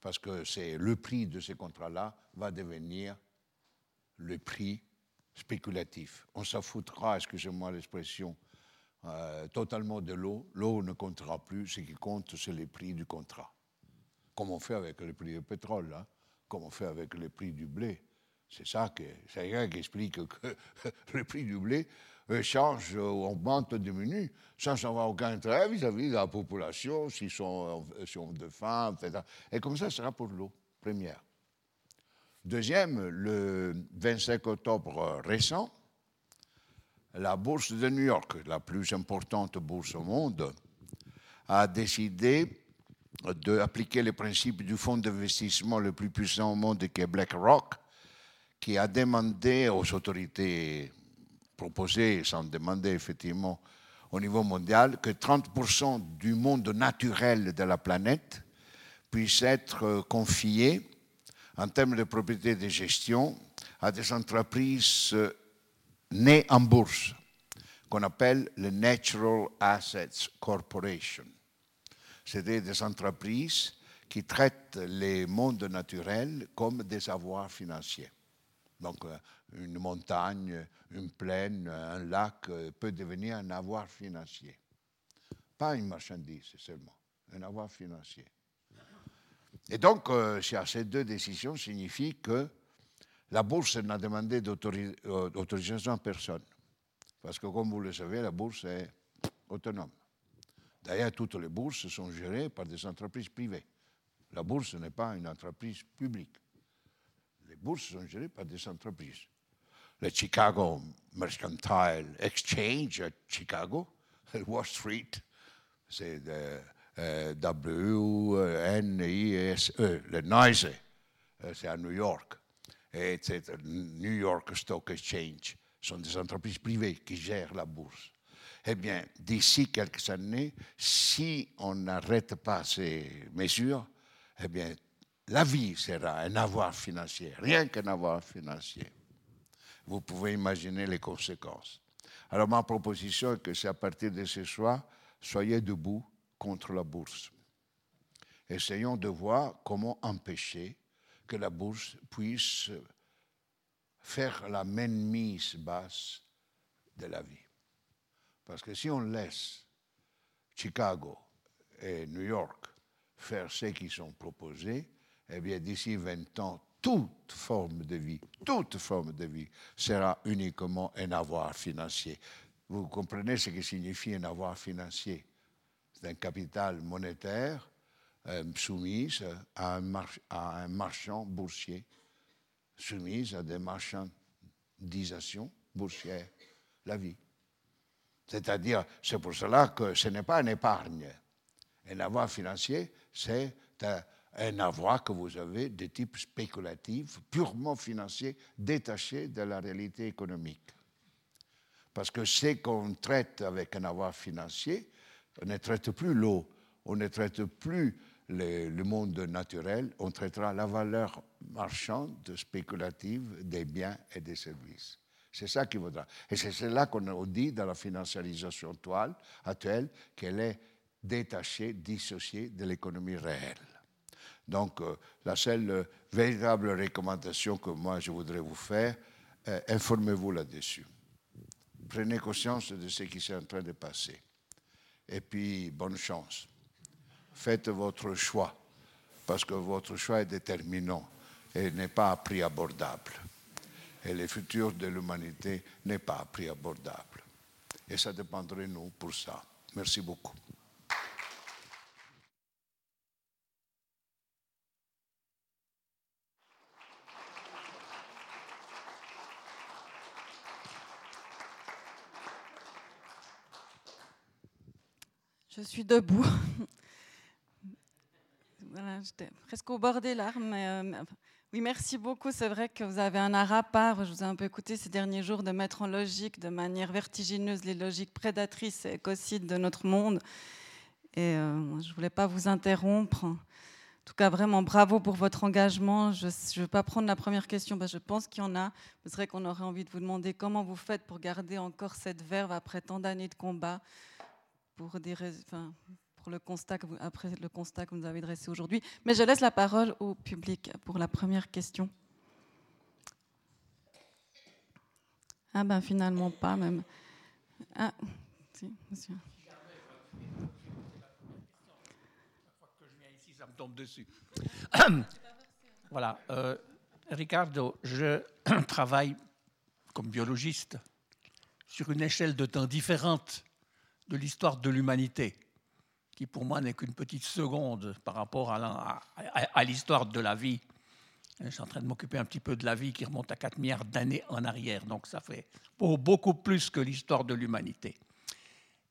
Parce que c'est le prix de ces contrats-là va devenir le prix spéculatif. On s'en foutra, excusez-moi l'expression, euh, totalement de l'eau. L'eau ne comptera plus, ce qui compte, c'est le prix du contrat. Comme on fait avec le prix du pétrole, hein, comme on fait avec le prix du blé. C'est ça que c'est qui explique que le prix du blé euh, change, euh, augmente, diminue, sans avoir aucun intérêt vis-à-vis de la population, s'ils sont, sont de faim, etc. Et comme ça, ce sera pour l'eau, première. Deuxième, le 25 octobre récent, la bourse de New York, la plus importante bourse au monde, a décidé d'appliquer les principes du fonds d'investissement le plus puissant au monde, qui est BlackRock, qui a demandé aux autorités proposé, sans demander effectivement au niveau mondial, que 30% du monde naturel de la planète puisse être confié en termes de propriété de gestion à des entreprises nées en bourse, qu'on appelle le Natural Assets Corporation. C'est des entreprises qui traitent les mondes naturels comme des avoirs financiers. Donc, euh, une montagne, une plaine, un lac euh, peut devenir un avoir financier. Pas une marchandise seulement, un avoir financier. Et donc, euh, ces deux décisions signifient que la bourse n'a demandé d'autorisation à personne. Parce que, comme vous le savez, la bourse est autonome. D'ailleurs, toutes les bourses sont gérées par des entreprises privées. La bourse n'est pas une entreprise publique. Les bourses sont gérées par des entreprises. Le Chicago Mercantile Exchange à Chicago, le Wall Street, c'est euh, W-N-I-S-E, le NYSE, euh, c'est à New York, et New York Stock Exchange sont des entreprises privées qui gèrent la bourse. Eh bien, d'ici quelques années, si on n'arrête pas ces mesures, eh bien, la vie sera un avoir financier, rien qu'un avoir financier. Vous pouvez imaginer les conséquences. Alors ma proposition est que c'est à partir de ce soir, soyez debout contre la bourse. Essayons de voir comment empêcher que la bourse puisse faire la mise basse de la vie. Parce que si on laisse Chicago et New York faire ce qui sont proposés, eh bien, d'ici 20 ans, toute forme de vie, toute forme de vie sera uniquement un avoir financier. Vous comprenez ce que signifie un avoir financier? C'est un capital monétaire euh, soumis à un, à un, marchand boursier, soumis à des marchandisations boursières, la vie. C'est-à-dire, c'est pour cela que ce n'est pas une épargne. Un avoir financier, c'est un, avoir que vous avez de type spéculatif, purement financier, détaché de la réalité économique. Parce que ce qu'on traite avec un avoir financier, on ne traite plus l'eau, on ne traite plus le, monde naturel, on traitera la valeur marchande, spéculative des biens et des services. C'est ça qu'il vaudra. Et c'est cela qu'on dit dans la financiarisation actuelle, qu'elle est détaché, dissocié de l'économie réelle. Donc, euh, la seule véritable recommandation que moi je voudrais vous faire, euh, informez-vous là-dessus. Prenez conscience de ce qui est en train de passer. Et puis, bonne chance. Faites votre choix, parce que votre choix est déterminant et n'est pas à prix abordable. Et le futur de l'humanité n'est pas à prix abordable. Et ça dépendrait de nous pour ça. Merci beaucoup. Je suis debout. voilà, j'étais presque au bord des larmes. Euh, oui, merci beaucoup. C'est vrai que vous avez un art à part. Je vous ai un peu écouté ces derniers jours de mettre en logique de manière vertigineuse les logiques prédatrices et écocides de notre monde. Et euh, je ne voulais pas vous interrompre. En tout cas, vraiment bravo pour votre engagement. Je ne vais pas prendre la première question je pense qu'il y en a. C'est vrai qu'on aurait envie de vous demander comment vous faites pour garder encore cette verve après tant d'années de combat pour, le constat que vous, avez dressé aujourd'hui. Mais je laisse la parole au public pour la première question. Ah ben finalement pas même. Ah, si, monsieur. ça me tombe dessus. voilà. Euh, Ricardo, je travaille comme biologiste sur une échelle de temps différente de l'histoire de l'humanité, qui pour moi n'est qu'une petite seconde par rapport à l'histoire de la vie. Je suis en train de m'occuper un petit peu de la vie qui remonte à 4 milliards d'années en arrière, donc ça fait beaucoup plus que l'histoire de l'humanité.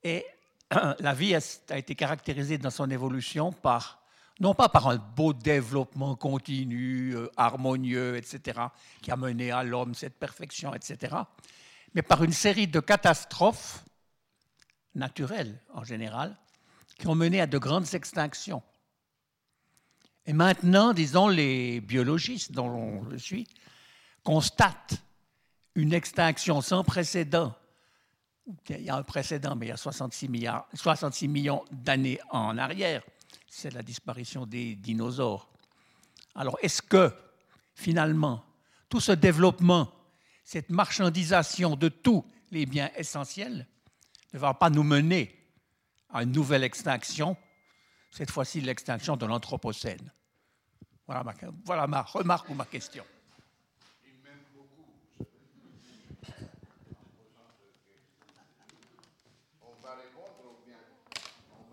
Et la vie a été caractérisée dans son évolution par, non pas par un beau développement continu, euh, harmonieux, etc., qui a mené à l'homme cette perfection, etc., mais par une série de catastrophes naturelles en général, qui ont mené à de grandes extinctions. Et maintenant, disons, les biologistes dont je suis constatent une extinction sans précédent. Il y a un précédent, mais il y a 66, milliards, 66 millions d'années en arrière. C'est la disparition des dinosaures. Alors, est-ce que, finalement, tout ce développement, cette marchandisation de tous les biens essentiels, ne va pas nous mener à une nouvelle extinction, cette fois-ci l'extinction de l'Anthropocène voilà ma, voilà ma remarque ou ma question.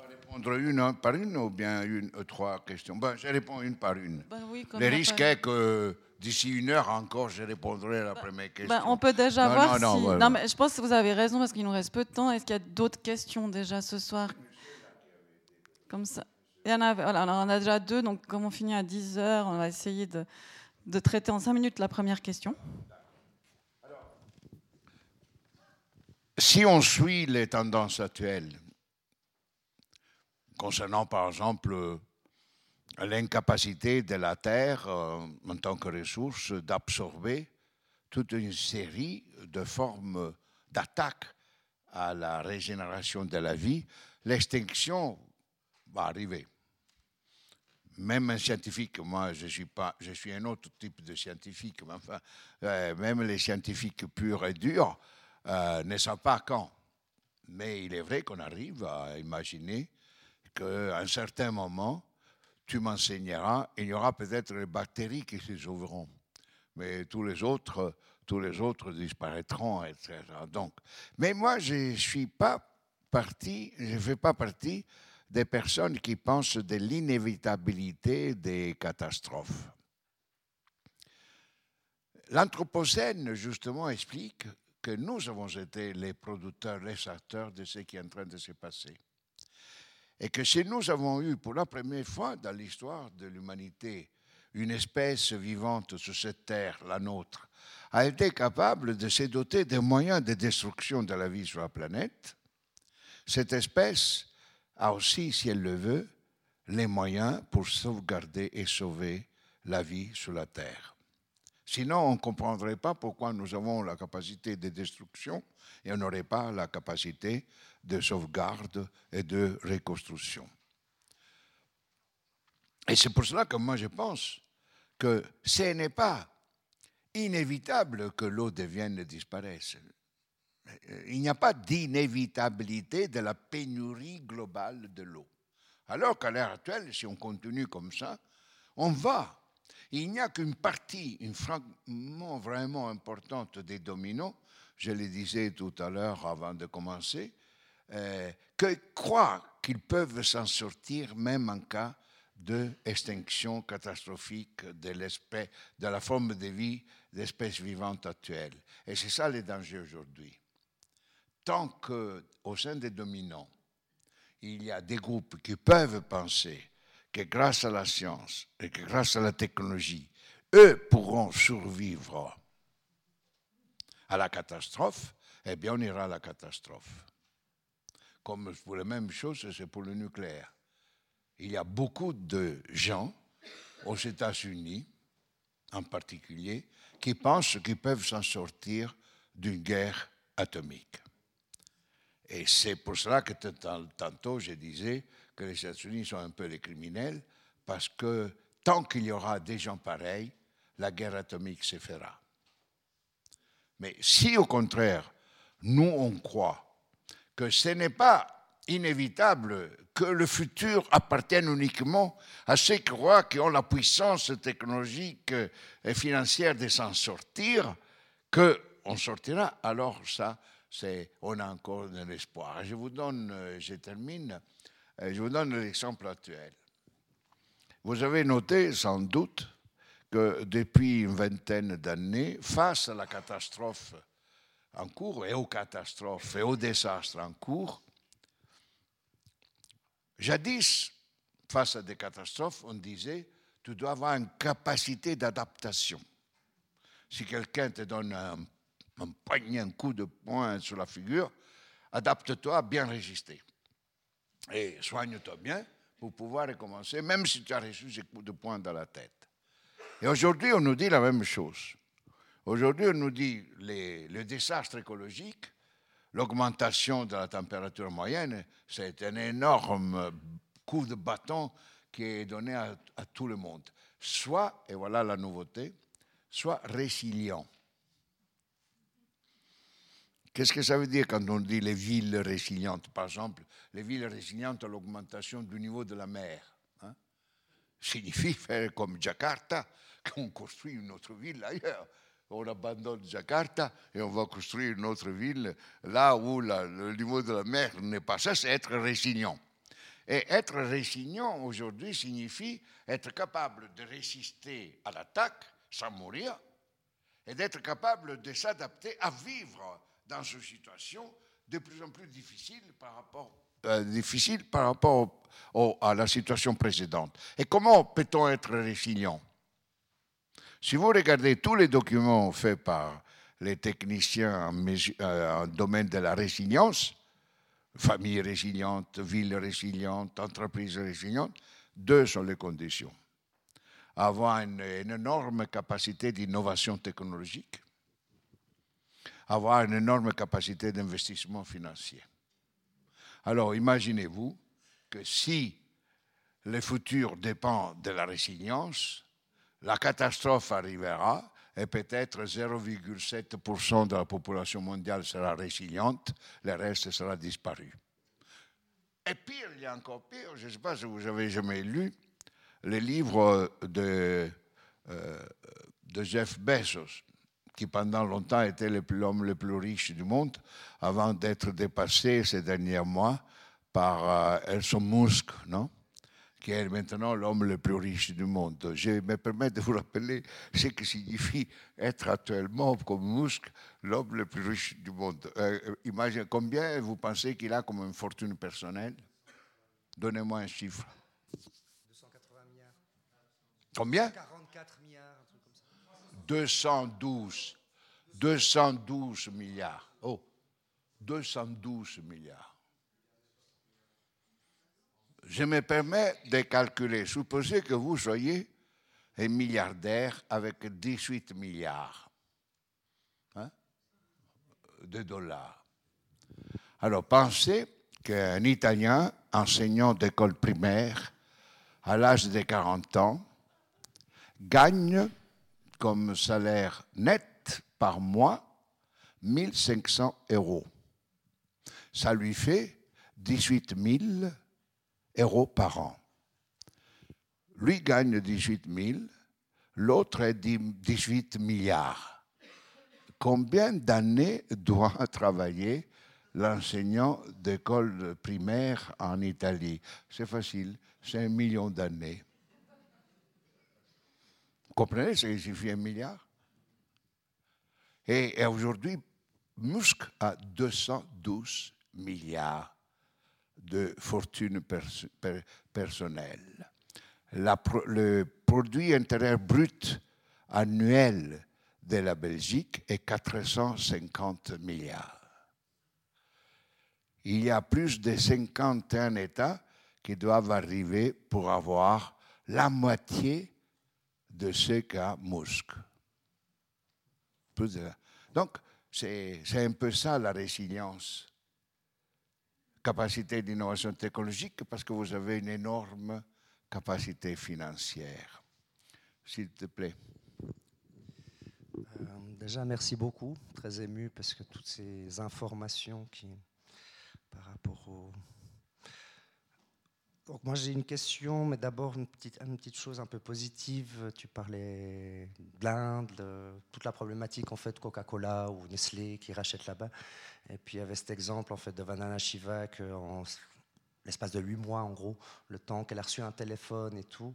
répondre une par une ou bien une, euh, trois questions? Ben, Je réponds une par une. Ben oui, Le risque est que d'ici une heure encore, je répondrai à la ben, première question. Ben, on peut déjà voir si... Non, mais je pense que vous avez raison parce qu'il nous reste peu de temps. Est-ce qu'il y a d'autres questions déjà ce soir? Comme ça. Il y en a, voilà, on a déjà deux, donc comme on finit à 10 heures, on va essayer de, de traiter en 5 minutes la première question. Si on suit les tendances actuelles, concernant par exemple l'incapacité de la Terre euh, en tant que ressource d'absorber toute une série de formes d'attaque à la régénération de la vie, l'extinction va arriver même un scientifique, moi je suis, pas, je suis un autre type de scientifique, mais enfin, euh, même les scientifiques purs et durs euh, ne savent pas quand. Mais il est vrai qu'on arrive à imaginer qu'à un certain moment, tu m'enseigneras, il y aura peut-être les bactéries qui se sauveront, mais tous les autres, tous les autres disparaîtront, etc. Donc, mais moi, je ne suis pas parti, je fais pas partie des personnes qui pensent de l'inévitabilité des catastrophes. L'Anthropocène, justement, explique que nous avons été les producteurs, les acteurs de ce qui est en train de se passer. Et que si nous avons eu pour la première fois dans l'histoire de l'humanité une espèce vivante sur cette terre, la nôtre, a été capable de se doter des moyens de destruction de la vie sur la planète, cette espèce a aussi, si elle le veut, les moyens pour sauvegarder et sauver la vie sur la Terre. Sinon, on ne comprendrait pas pourquoi nous avons la capacité de destruction et on n'aurait pas la capacité de sauvegarde et de reconstruction. Et c'est pour cela que moi je pense que ce n'est pas inévitable que l'eau devienne et disparaisse. Il n'y a pas d'inévitabilité de la pénurie globale de l'eau. Alors qu'à l'heure actuelle, si on continue comme ça, on va. Il n'y a qu'une partie, une fragment vraiment importante des dominos, je le disais tout à l'heure avant de commencer, euh, croient qu'ils peuvent s'en sortir même en cas d'extinction catastrophique de, de la forme de vie d'espèces vivantes actuelles. Et c'est ça le danger aujourd'hui tant qu'au sein des dominants, il y a des groupes qui peuvent penser que grâce à la science et que grâce à la technologie, eux pourront survivre à la catastrophe, eh bien on ira à la catastrophe. Comme pour la même chose, c'est pour le nucléaire. Il y a beaucoup de gens aux États-Unis, en particulier, qui pensent qu'ils peuvent s'en sortir d'une guerre atomique. Et c'est pour cela que tantôt je disais que les États-Unis sont un peu les criminels, parce que tant qu'il y aura des gens pareils, la guerre atomique se fera. Mais si au contraire, nous on croit que ce n'est pas inévitable que le futur appartienne uniquement à qui croient qui ont la puissance technologique et financière de s'en sortir, qu'on sortira, alors ça, on a encore de l'espoir. Je vous donne, je termine, euh, je vous donne l'exemple actuel. Vous avez noté sans doute que depuis une vingtaine d'années, face à la catastrophe en cours et aux catastrophes et aux désastres en cours, jadis, face à des catastrophes, on disait, tu dois avoir une capacité d'adaptation. Si quelqu'un te donne un un un coup de poing sur la figure, adapte-toi à bien résister. Et soigne-toi bien pour pouvoir recommencer, même si tu as reçu ces coups de poing dans la tête. Et aujourd'hui, on nous dit la même chose. Aujourd'hui, on nous dit les, le désastre écologique, l'augmentation de la température moyenne, c'est un énorme coup de bâton qui est donné à, tout le monde. Soit, et voilà la nouveauté, soit résilient. Qu'est-ce que ça veut dire quand on dit les villes résilientes? Par exemple, les villes résilientes à l'augmentation du niveau de la mer. Hein? Signifie faire comme Jakarta, qu'on construit une autre ville ailleurs. On abandonne Jakarta et on va construire une autre ville là où le niveau de la mer n'est pas ça, c'est être résilient. Et être résilient aujourd'hui signifie être capable de résister à l'attaque sans mourir et d'être capable de s'adapter à vivre dans une situation de plus en plus difficile par rapport, euh, difficile par rapport à la situation précédente. Et comment peut-on être résilient? Si vous regardez tous les documents faits par les techniciens en, euh, en domaine de la résilience, famille résiliente, ville résiliente, entreprise résiliente, deux sont les conditions. Avoir une, une énorme capacité d'innovation technologique avoir une énorme capacité d'investissement financier. Alors imaginez-vous que si le futur dépend de la résilience, la catastrophe arrivera et peut-être 0,7% de la population mondiale sera résiliente, le reste sera disparu. Et pire, il y a encore pire, je ne sais pas si vous avez jamais lu le livre de, euh, Jeff Bezos, qui pendant longtemps était l'homme le plus riche du monde, avant d'être dépassé ces derniers mois par euh, Elson Musk, non? Qui est maintenant l'homme le plus riche du monde. Je me permets de vous rappeler ce que signifie être actuellement, comme Musk, l'homme le plus riche du monde. Euh, imaginez combien vous pensez qu'il a comme une fortune personnelle? Donnez-moi un chiffre. 280 milliards. Combien? 44 milliards, un truc comme ça. 212. 212 milliards. Oh, 212 milliards. Je me permets de calculer. Supposez que vous soyez un milliardaire avec 18 milliards hein, de dollars. Alors pensez qu'un Italien enseignant d'école primaire à l'âge de 40 ans gagne comme salaire net par mois 1500 euros. Ça lui fait 18 000 euros par an. Lui gagne 18 000, l'autre est 18 milliards. Combien d'années doit travailler l'enseignant d'école primaire en Italie? C'est facile, c'est un million d'années. Vous comprenez? Ce que signifie un milliard et aujourd'hui, Musk a 212 milliards de fortune pers per personnelle. Le produit intérieur brut annuel de la Belgique est 450 milliards. Il y a plus de 51 États qui doivent arriver pour avoir la moitié de ce qu'a Musk. Donc, c'est un peu ça la résilience capacité d'innovation technologique parce que vous avez une énorme capacité financière. S'il te plaît. Euh, déjà, merci beaucoup. Très ému parce que toutes ces informations qui, par rapport au. Donc, moi, j'ai une question, mais d'abord, une petite, chose un peu positive. Tu parlais de l'Inde, de toute la problématique, en fait, Coca-Cola ou Nestlé qui rachètent là-bas. Et puis il y avait cet exemple en fait de Vandana Shiva que l'espace de huit mois en gros, le temps qu'elle a reçu un téléphone et tout,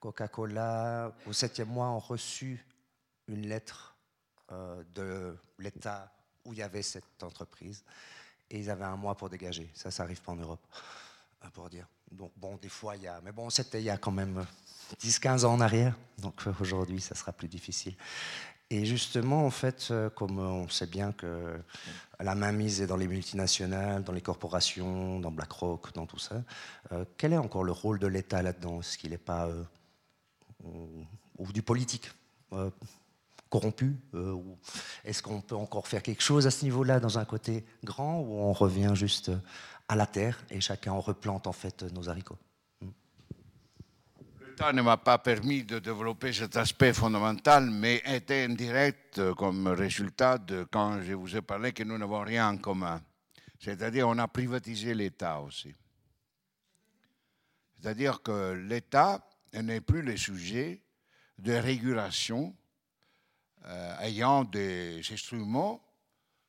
Coca-Cola au septième mois ont reçu une lettre euh, de l'État où il y avait cette entreprise et ils avaient un mois pour dégager. Ça, ça arrive pas en Europe, pour dire. Donc bon, des fois il y a, mais bon, c'était il y a quand même 10-15 ans en arrière. Donc aujourd'hui, ça sera plus difficile. Et justement, en fait, euh, comme on sait bien que la mainmise est dans les multinationales, dans les corporations, dans BlackRock, dans tout ça, euh, quel est encore le rôle de l'État là-dedans? Est-ce qu'il n'est pas. Euh, ou du politique corrompu Est-ce qu'on peut encore faire quelque chose à ce niveau-là dans un côté grand ou on revient juste à la terre et chacun replante en fait nos haricots ne m'a pas permis de développer cet aspect fondamental, mais était indirect comme résultat de quand je vous ai parlé que nous n'avons rien en commun. C'est-à-dire on a privatisé l'État aussi. C'est-à-dire que l'État n'est plus le sujet de régulation euh, ayant des instruments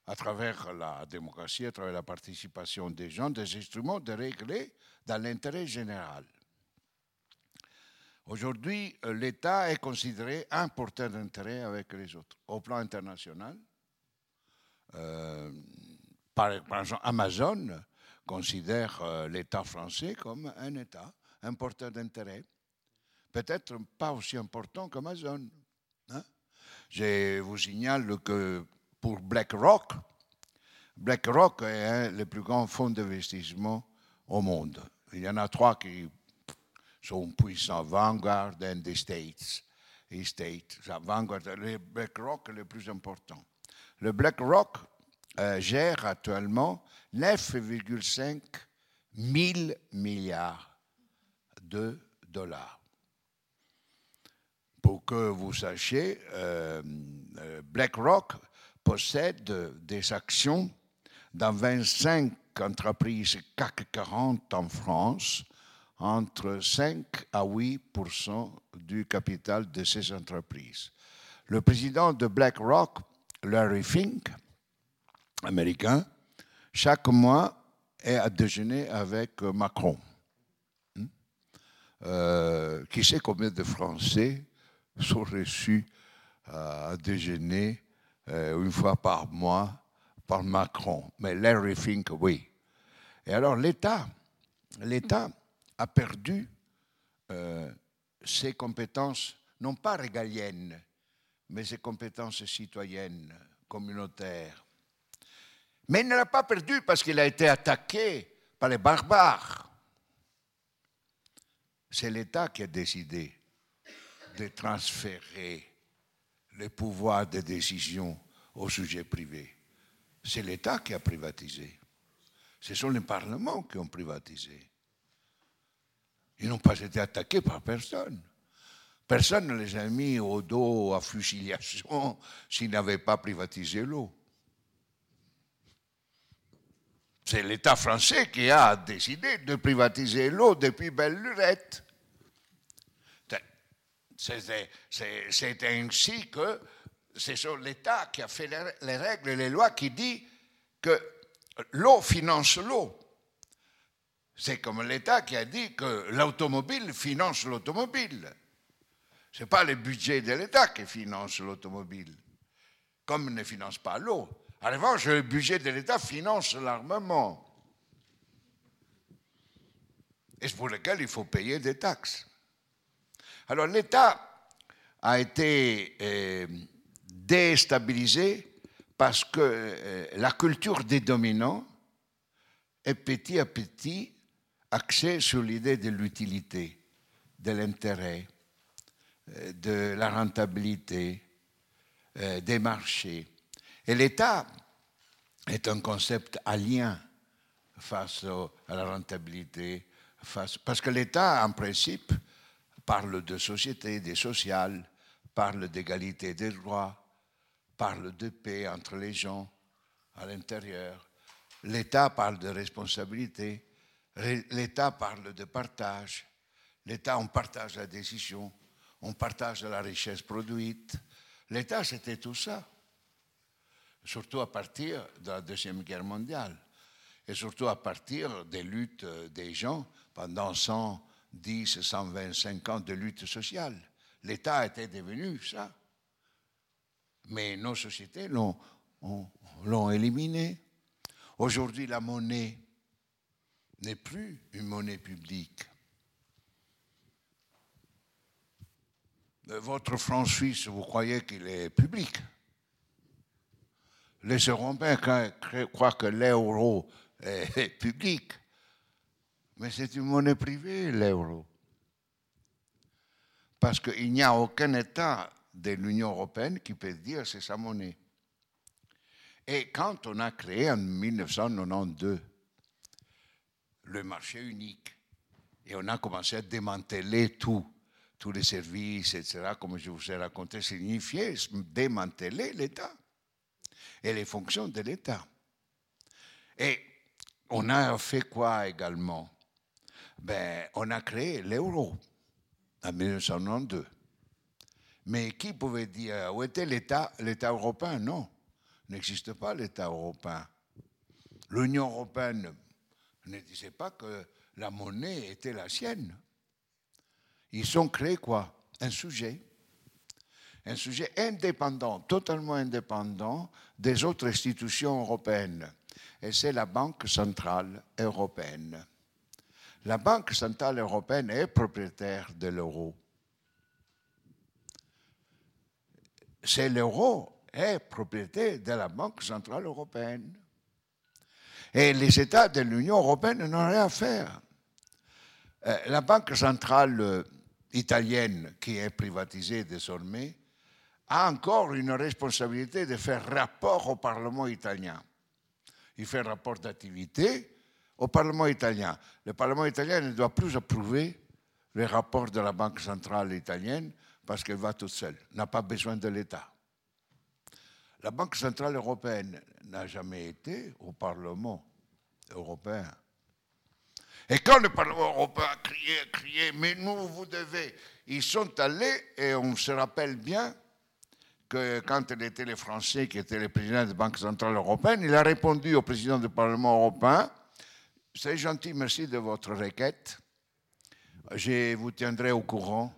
à travers la démocratie, à travers la participation des gens, des instruments de régler dans l'intérêt général. Aujourd'hui, l'État est considéré un porteur d'intérêt avec les autres. Au plan international, euh, par, exemple, Amazon considère euh, l'État français comme un État, un porteur d'intérêt. Peut-être pas aussi important qu'Amazon. Hein. Je vous signale que pour BlackRock, BlackRock est un des plus grands fonds d'investissement au monde. Il y en a trois qui sont puissants, Vanguard et the States. Et Vanguard, BlackRock est le plus important. Le BlackRock euh, gère actuellement 9,5 000 milliards de dollars. Pour que vous sachiez, euh, euh, BlackRock possède des actions dans 25 entreprises CAC 40 en France, entre 5 à 8% du capital de ces entreprises. Le président de BlackRock, Larry Fink, américain, chaque mois est à déjeuner avec Macron. Hmm? Euh, qui sait combien de Français sont reçus à déjeuner euh, une fois par mois par Macron Mais Larry Fink, oui. Et alors l'État, l'État a perdu euh, ses compétences, non pas régaliennes, mais ses compétences citoyennes, communautaires. Mais il ne l'a pas perdu parce qu'il a été attaqué par les barbares. C'est l'État qui a décidé de transférer le pouvoir de décision au sujet privé. C'est l'État qui a privatisé. Ce sont les parlements qui ont privatisé. Ils n'ont pas été attaqués par personne. Personne ne les a mis au dos à fusillation s'ils n'avaient pas privatisé l'eau. C'est l'État français qui a décidé de privatiser l'eau depuis belle lurette. C'est ainsi que c'est l'État qui a fait les règles et les lois qui dit que l'eau finance l'eau. C'est comme l'État qui a dit que l'automobile finance l'automobile. Ce n'est pas le budget de l'État qui finance l'automobile, comme ne finance pas l'eau. En revanche, le budget de l'État finance l'armement. Et c'est pour lequel il faut payer des taxes. Alors l'État a été euh, déstabilisé parce que euh, la culture des dominants est petit à petit axé sur l'idée de l'utilité, de l'intérêt, euh, de la rentabilité, des marchés. Et l'État est un concept alien face à la rentabilité, parce que l'État, en principe, parle de société, des sociales, parle d'égalité des droits, parle de paix entre les gens à l'intérieur. L'État parle de responsabilité, L'État parle de partage. L'État, on partage la décision, on partage la richesse produite. L'État, c'était tout ça. Surtout à partir de la Deuxième Guerre mondiale. Et surtout à partir des luttes des gens pendant 110, 125 ans de lutte sociale. L'État était devenu ça. Mais nos sociétés l'ont éliminé. Aujourd'hui, la monnaie n'est plus une monnaie publique. votre franc suisse, vous croyez qu'il est public? Les Européens croient que l'euro est public. Mais c'est une monnaie privée, l'euro. Parce qu'il n'y a aucun État de l'Union européenne qui peut dire c'est sa monnaie. Et quand on a créé en 1992 le marché unique, et on a commencé à démanteler tout, tous les services, etc., comme je vous ai raconté, signifiait démanteler l'État et les fonctions de l'État. Et on a fait quoi également? Ben, On a créé l'euro en 1992. Mais qui pouvait dire où était l'État? L'État européen Non, n'existe pas l'État européen. L'Union européenne ne disait pas que la monnaie était la sienne. Ils ont créé quoi? Un sujet. Un sujet indépendant, totalement indépendant des autres institutions européennes. Et c'est la Banque centrale européenne. La Banque centrale européenne est propriétaire de l'euro. C'est l'euro est propriété de la Banque centrale européenne. Et les États de l'Union européenne n'ont rien à faire. Euh, la Banque centrale euh, italienne, qui est privatisée désormais, a encore une responsabilité de faire rapport au Parlement italien. Il fait rapport d'activité au Parlement italien. Le Parlement italien ne doit plus approuver les rapports de la Banque centrale italienne parce qu'elle va toute seule, n'a pas besoin de l'État. La Banque centrale européenne n'a jamais été au Parlement européen. Et quand le Parlement européen a crié, mais nous, vous devez, ils sont allés, et on se rappelle bien que quand il était les Français qui étaient les présidents de la Banque centrale européenne, il a répondu au président du Parlement européen, c'est gentil, merci de votre requête. Je vous tiendrai au courant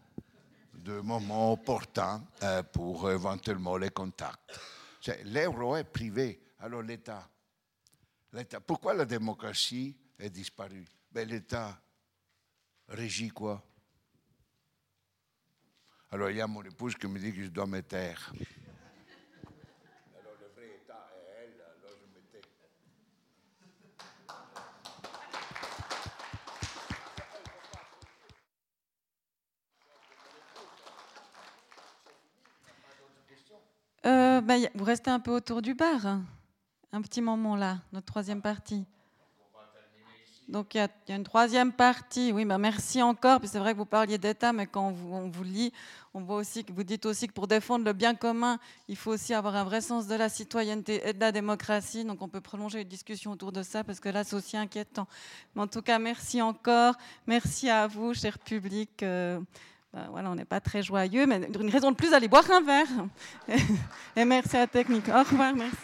de moments opportuns euh, pour éventuellement les contacts. L'euro est privé, alors l'État. Pourquoi la démocratie est disparue? Ben, L'État régit quoi? Alors il y a mon épouse qui me dit que je dois me taire. Alors le vrai État est elle, alors je me tais. Euh, ben, vous restez un peu autour du bar. hein. Un petit moment là, notre troisième partie. Donc il y, a, une troisième partie. Oui, ben merci encore. C'est vrai que vous parliez d'État, mais quand on vous, on vous lit, on voit aussi que vous dites aussi que pour défendre le bien commun, il faut aussi avoir un vrai sens de la citoyenneté et de la démocratie. Donc on peut prolonger une discussion autour de ça parce que là c'est aussi inquiétant. Mais en tout cas, merci encore. Merci à vous, cher public. Euh, ben voilà, on n'est pas très joyeux, mais une raison de plus d'aller boire un verre. Et merci à la technique. Au revoir, merci.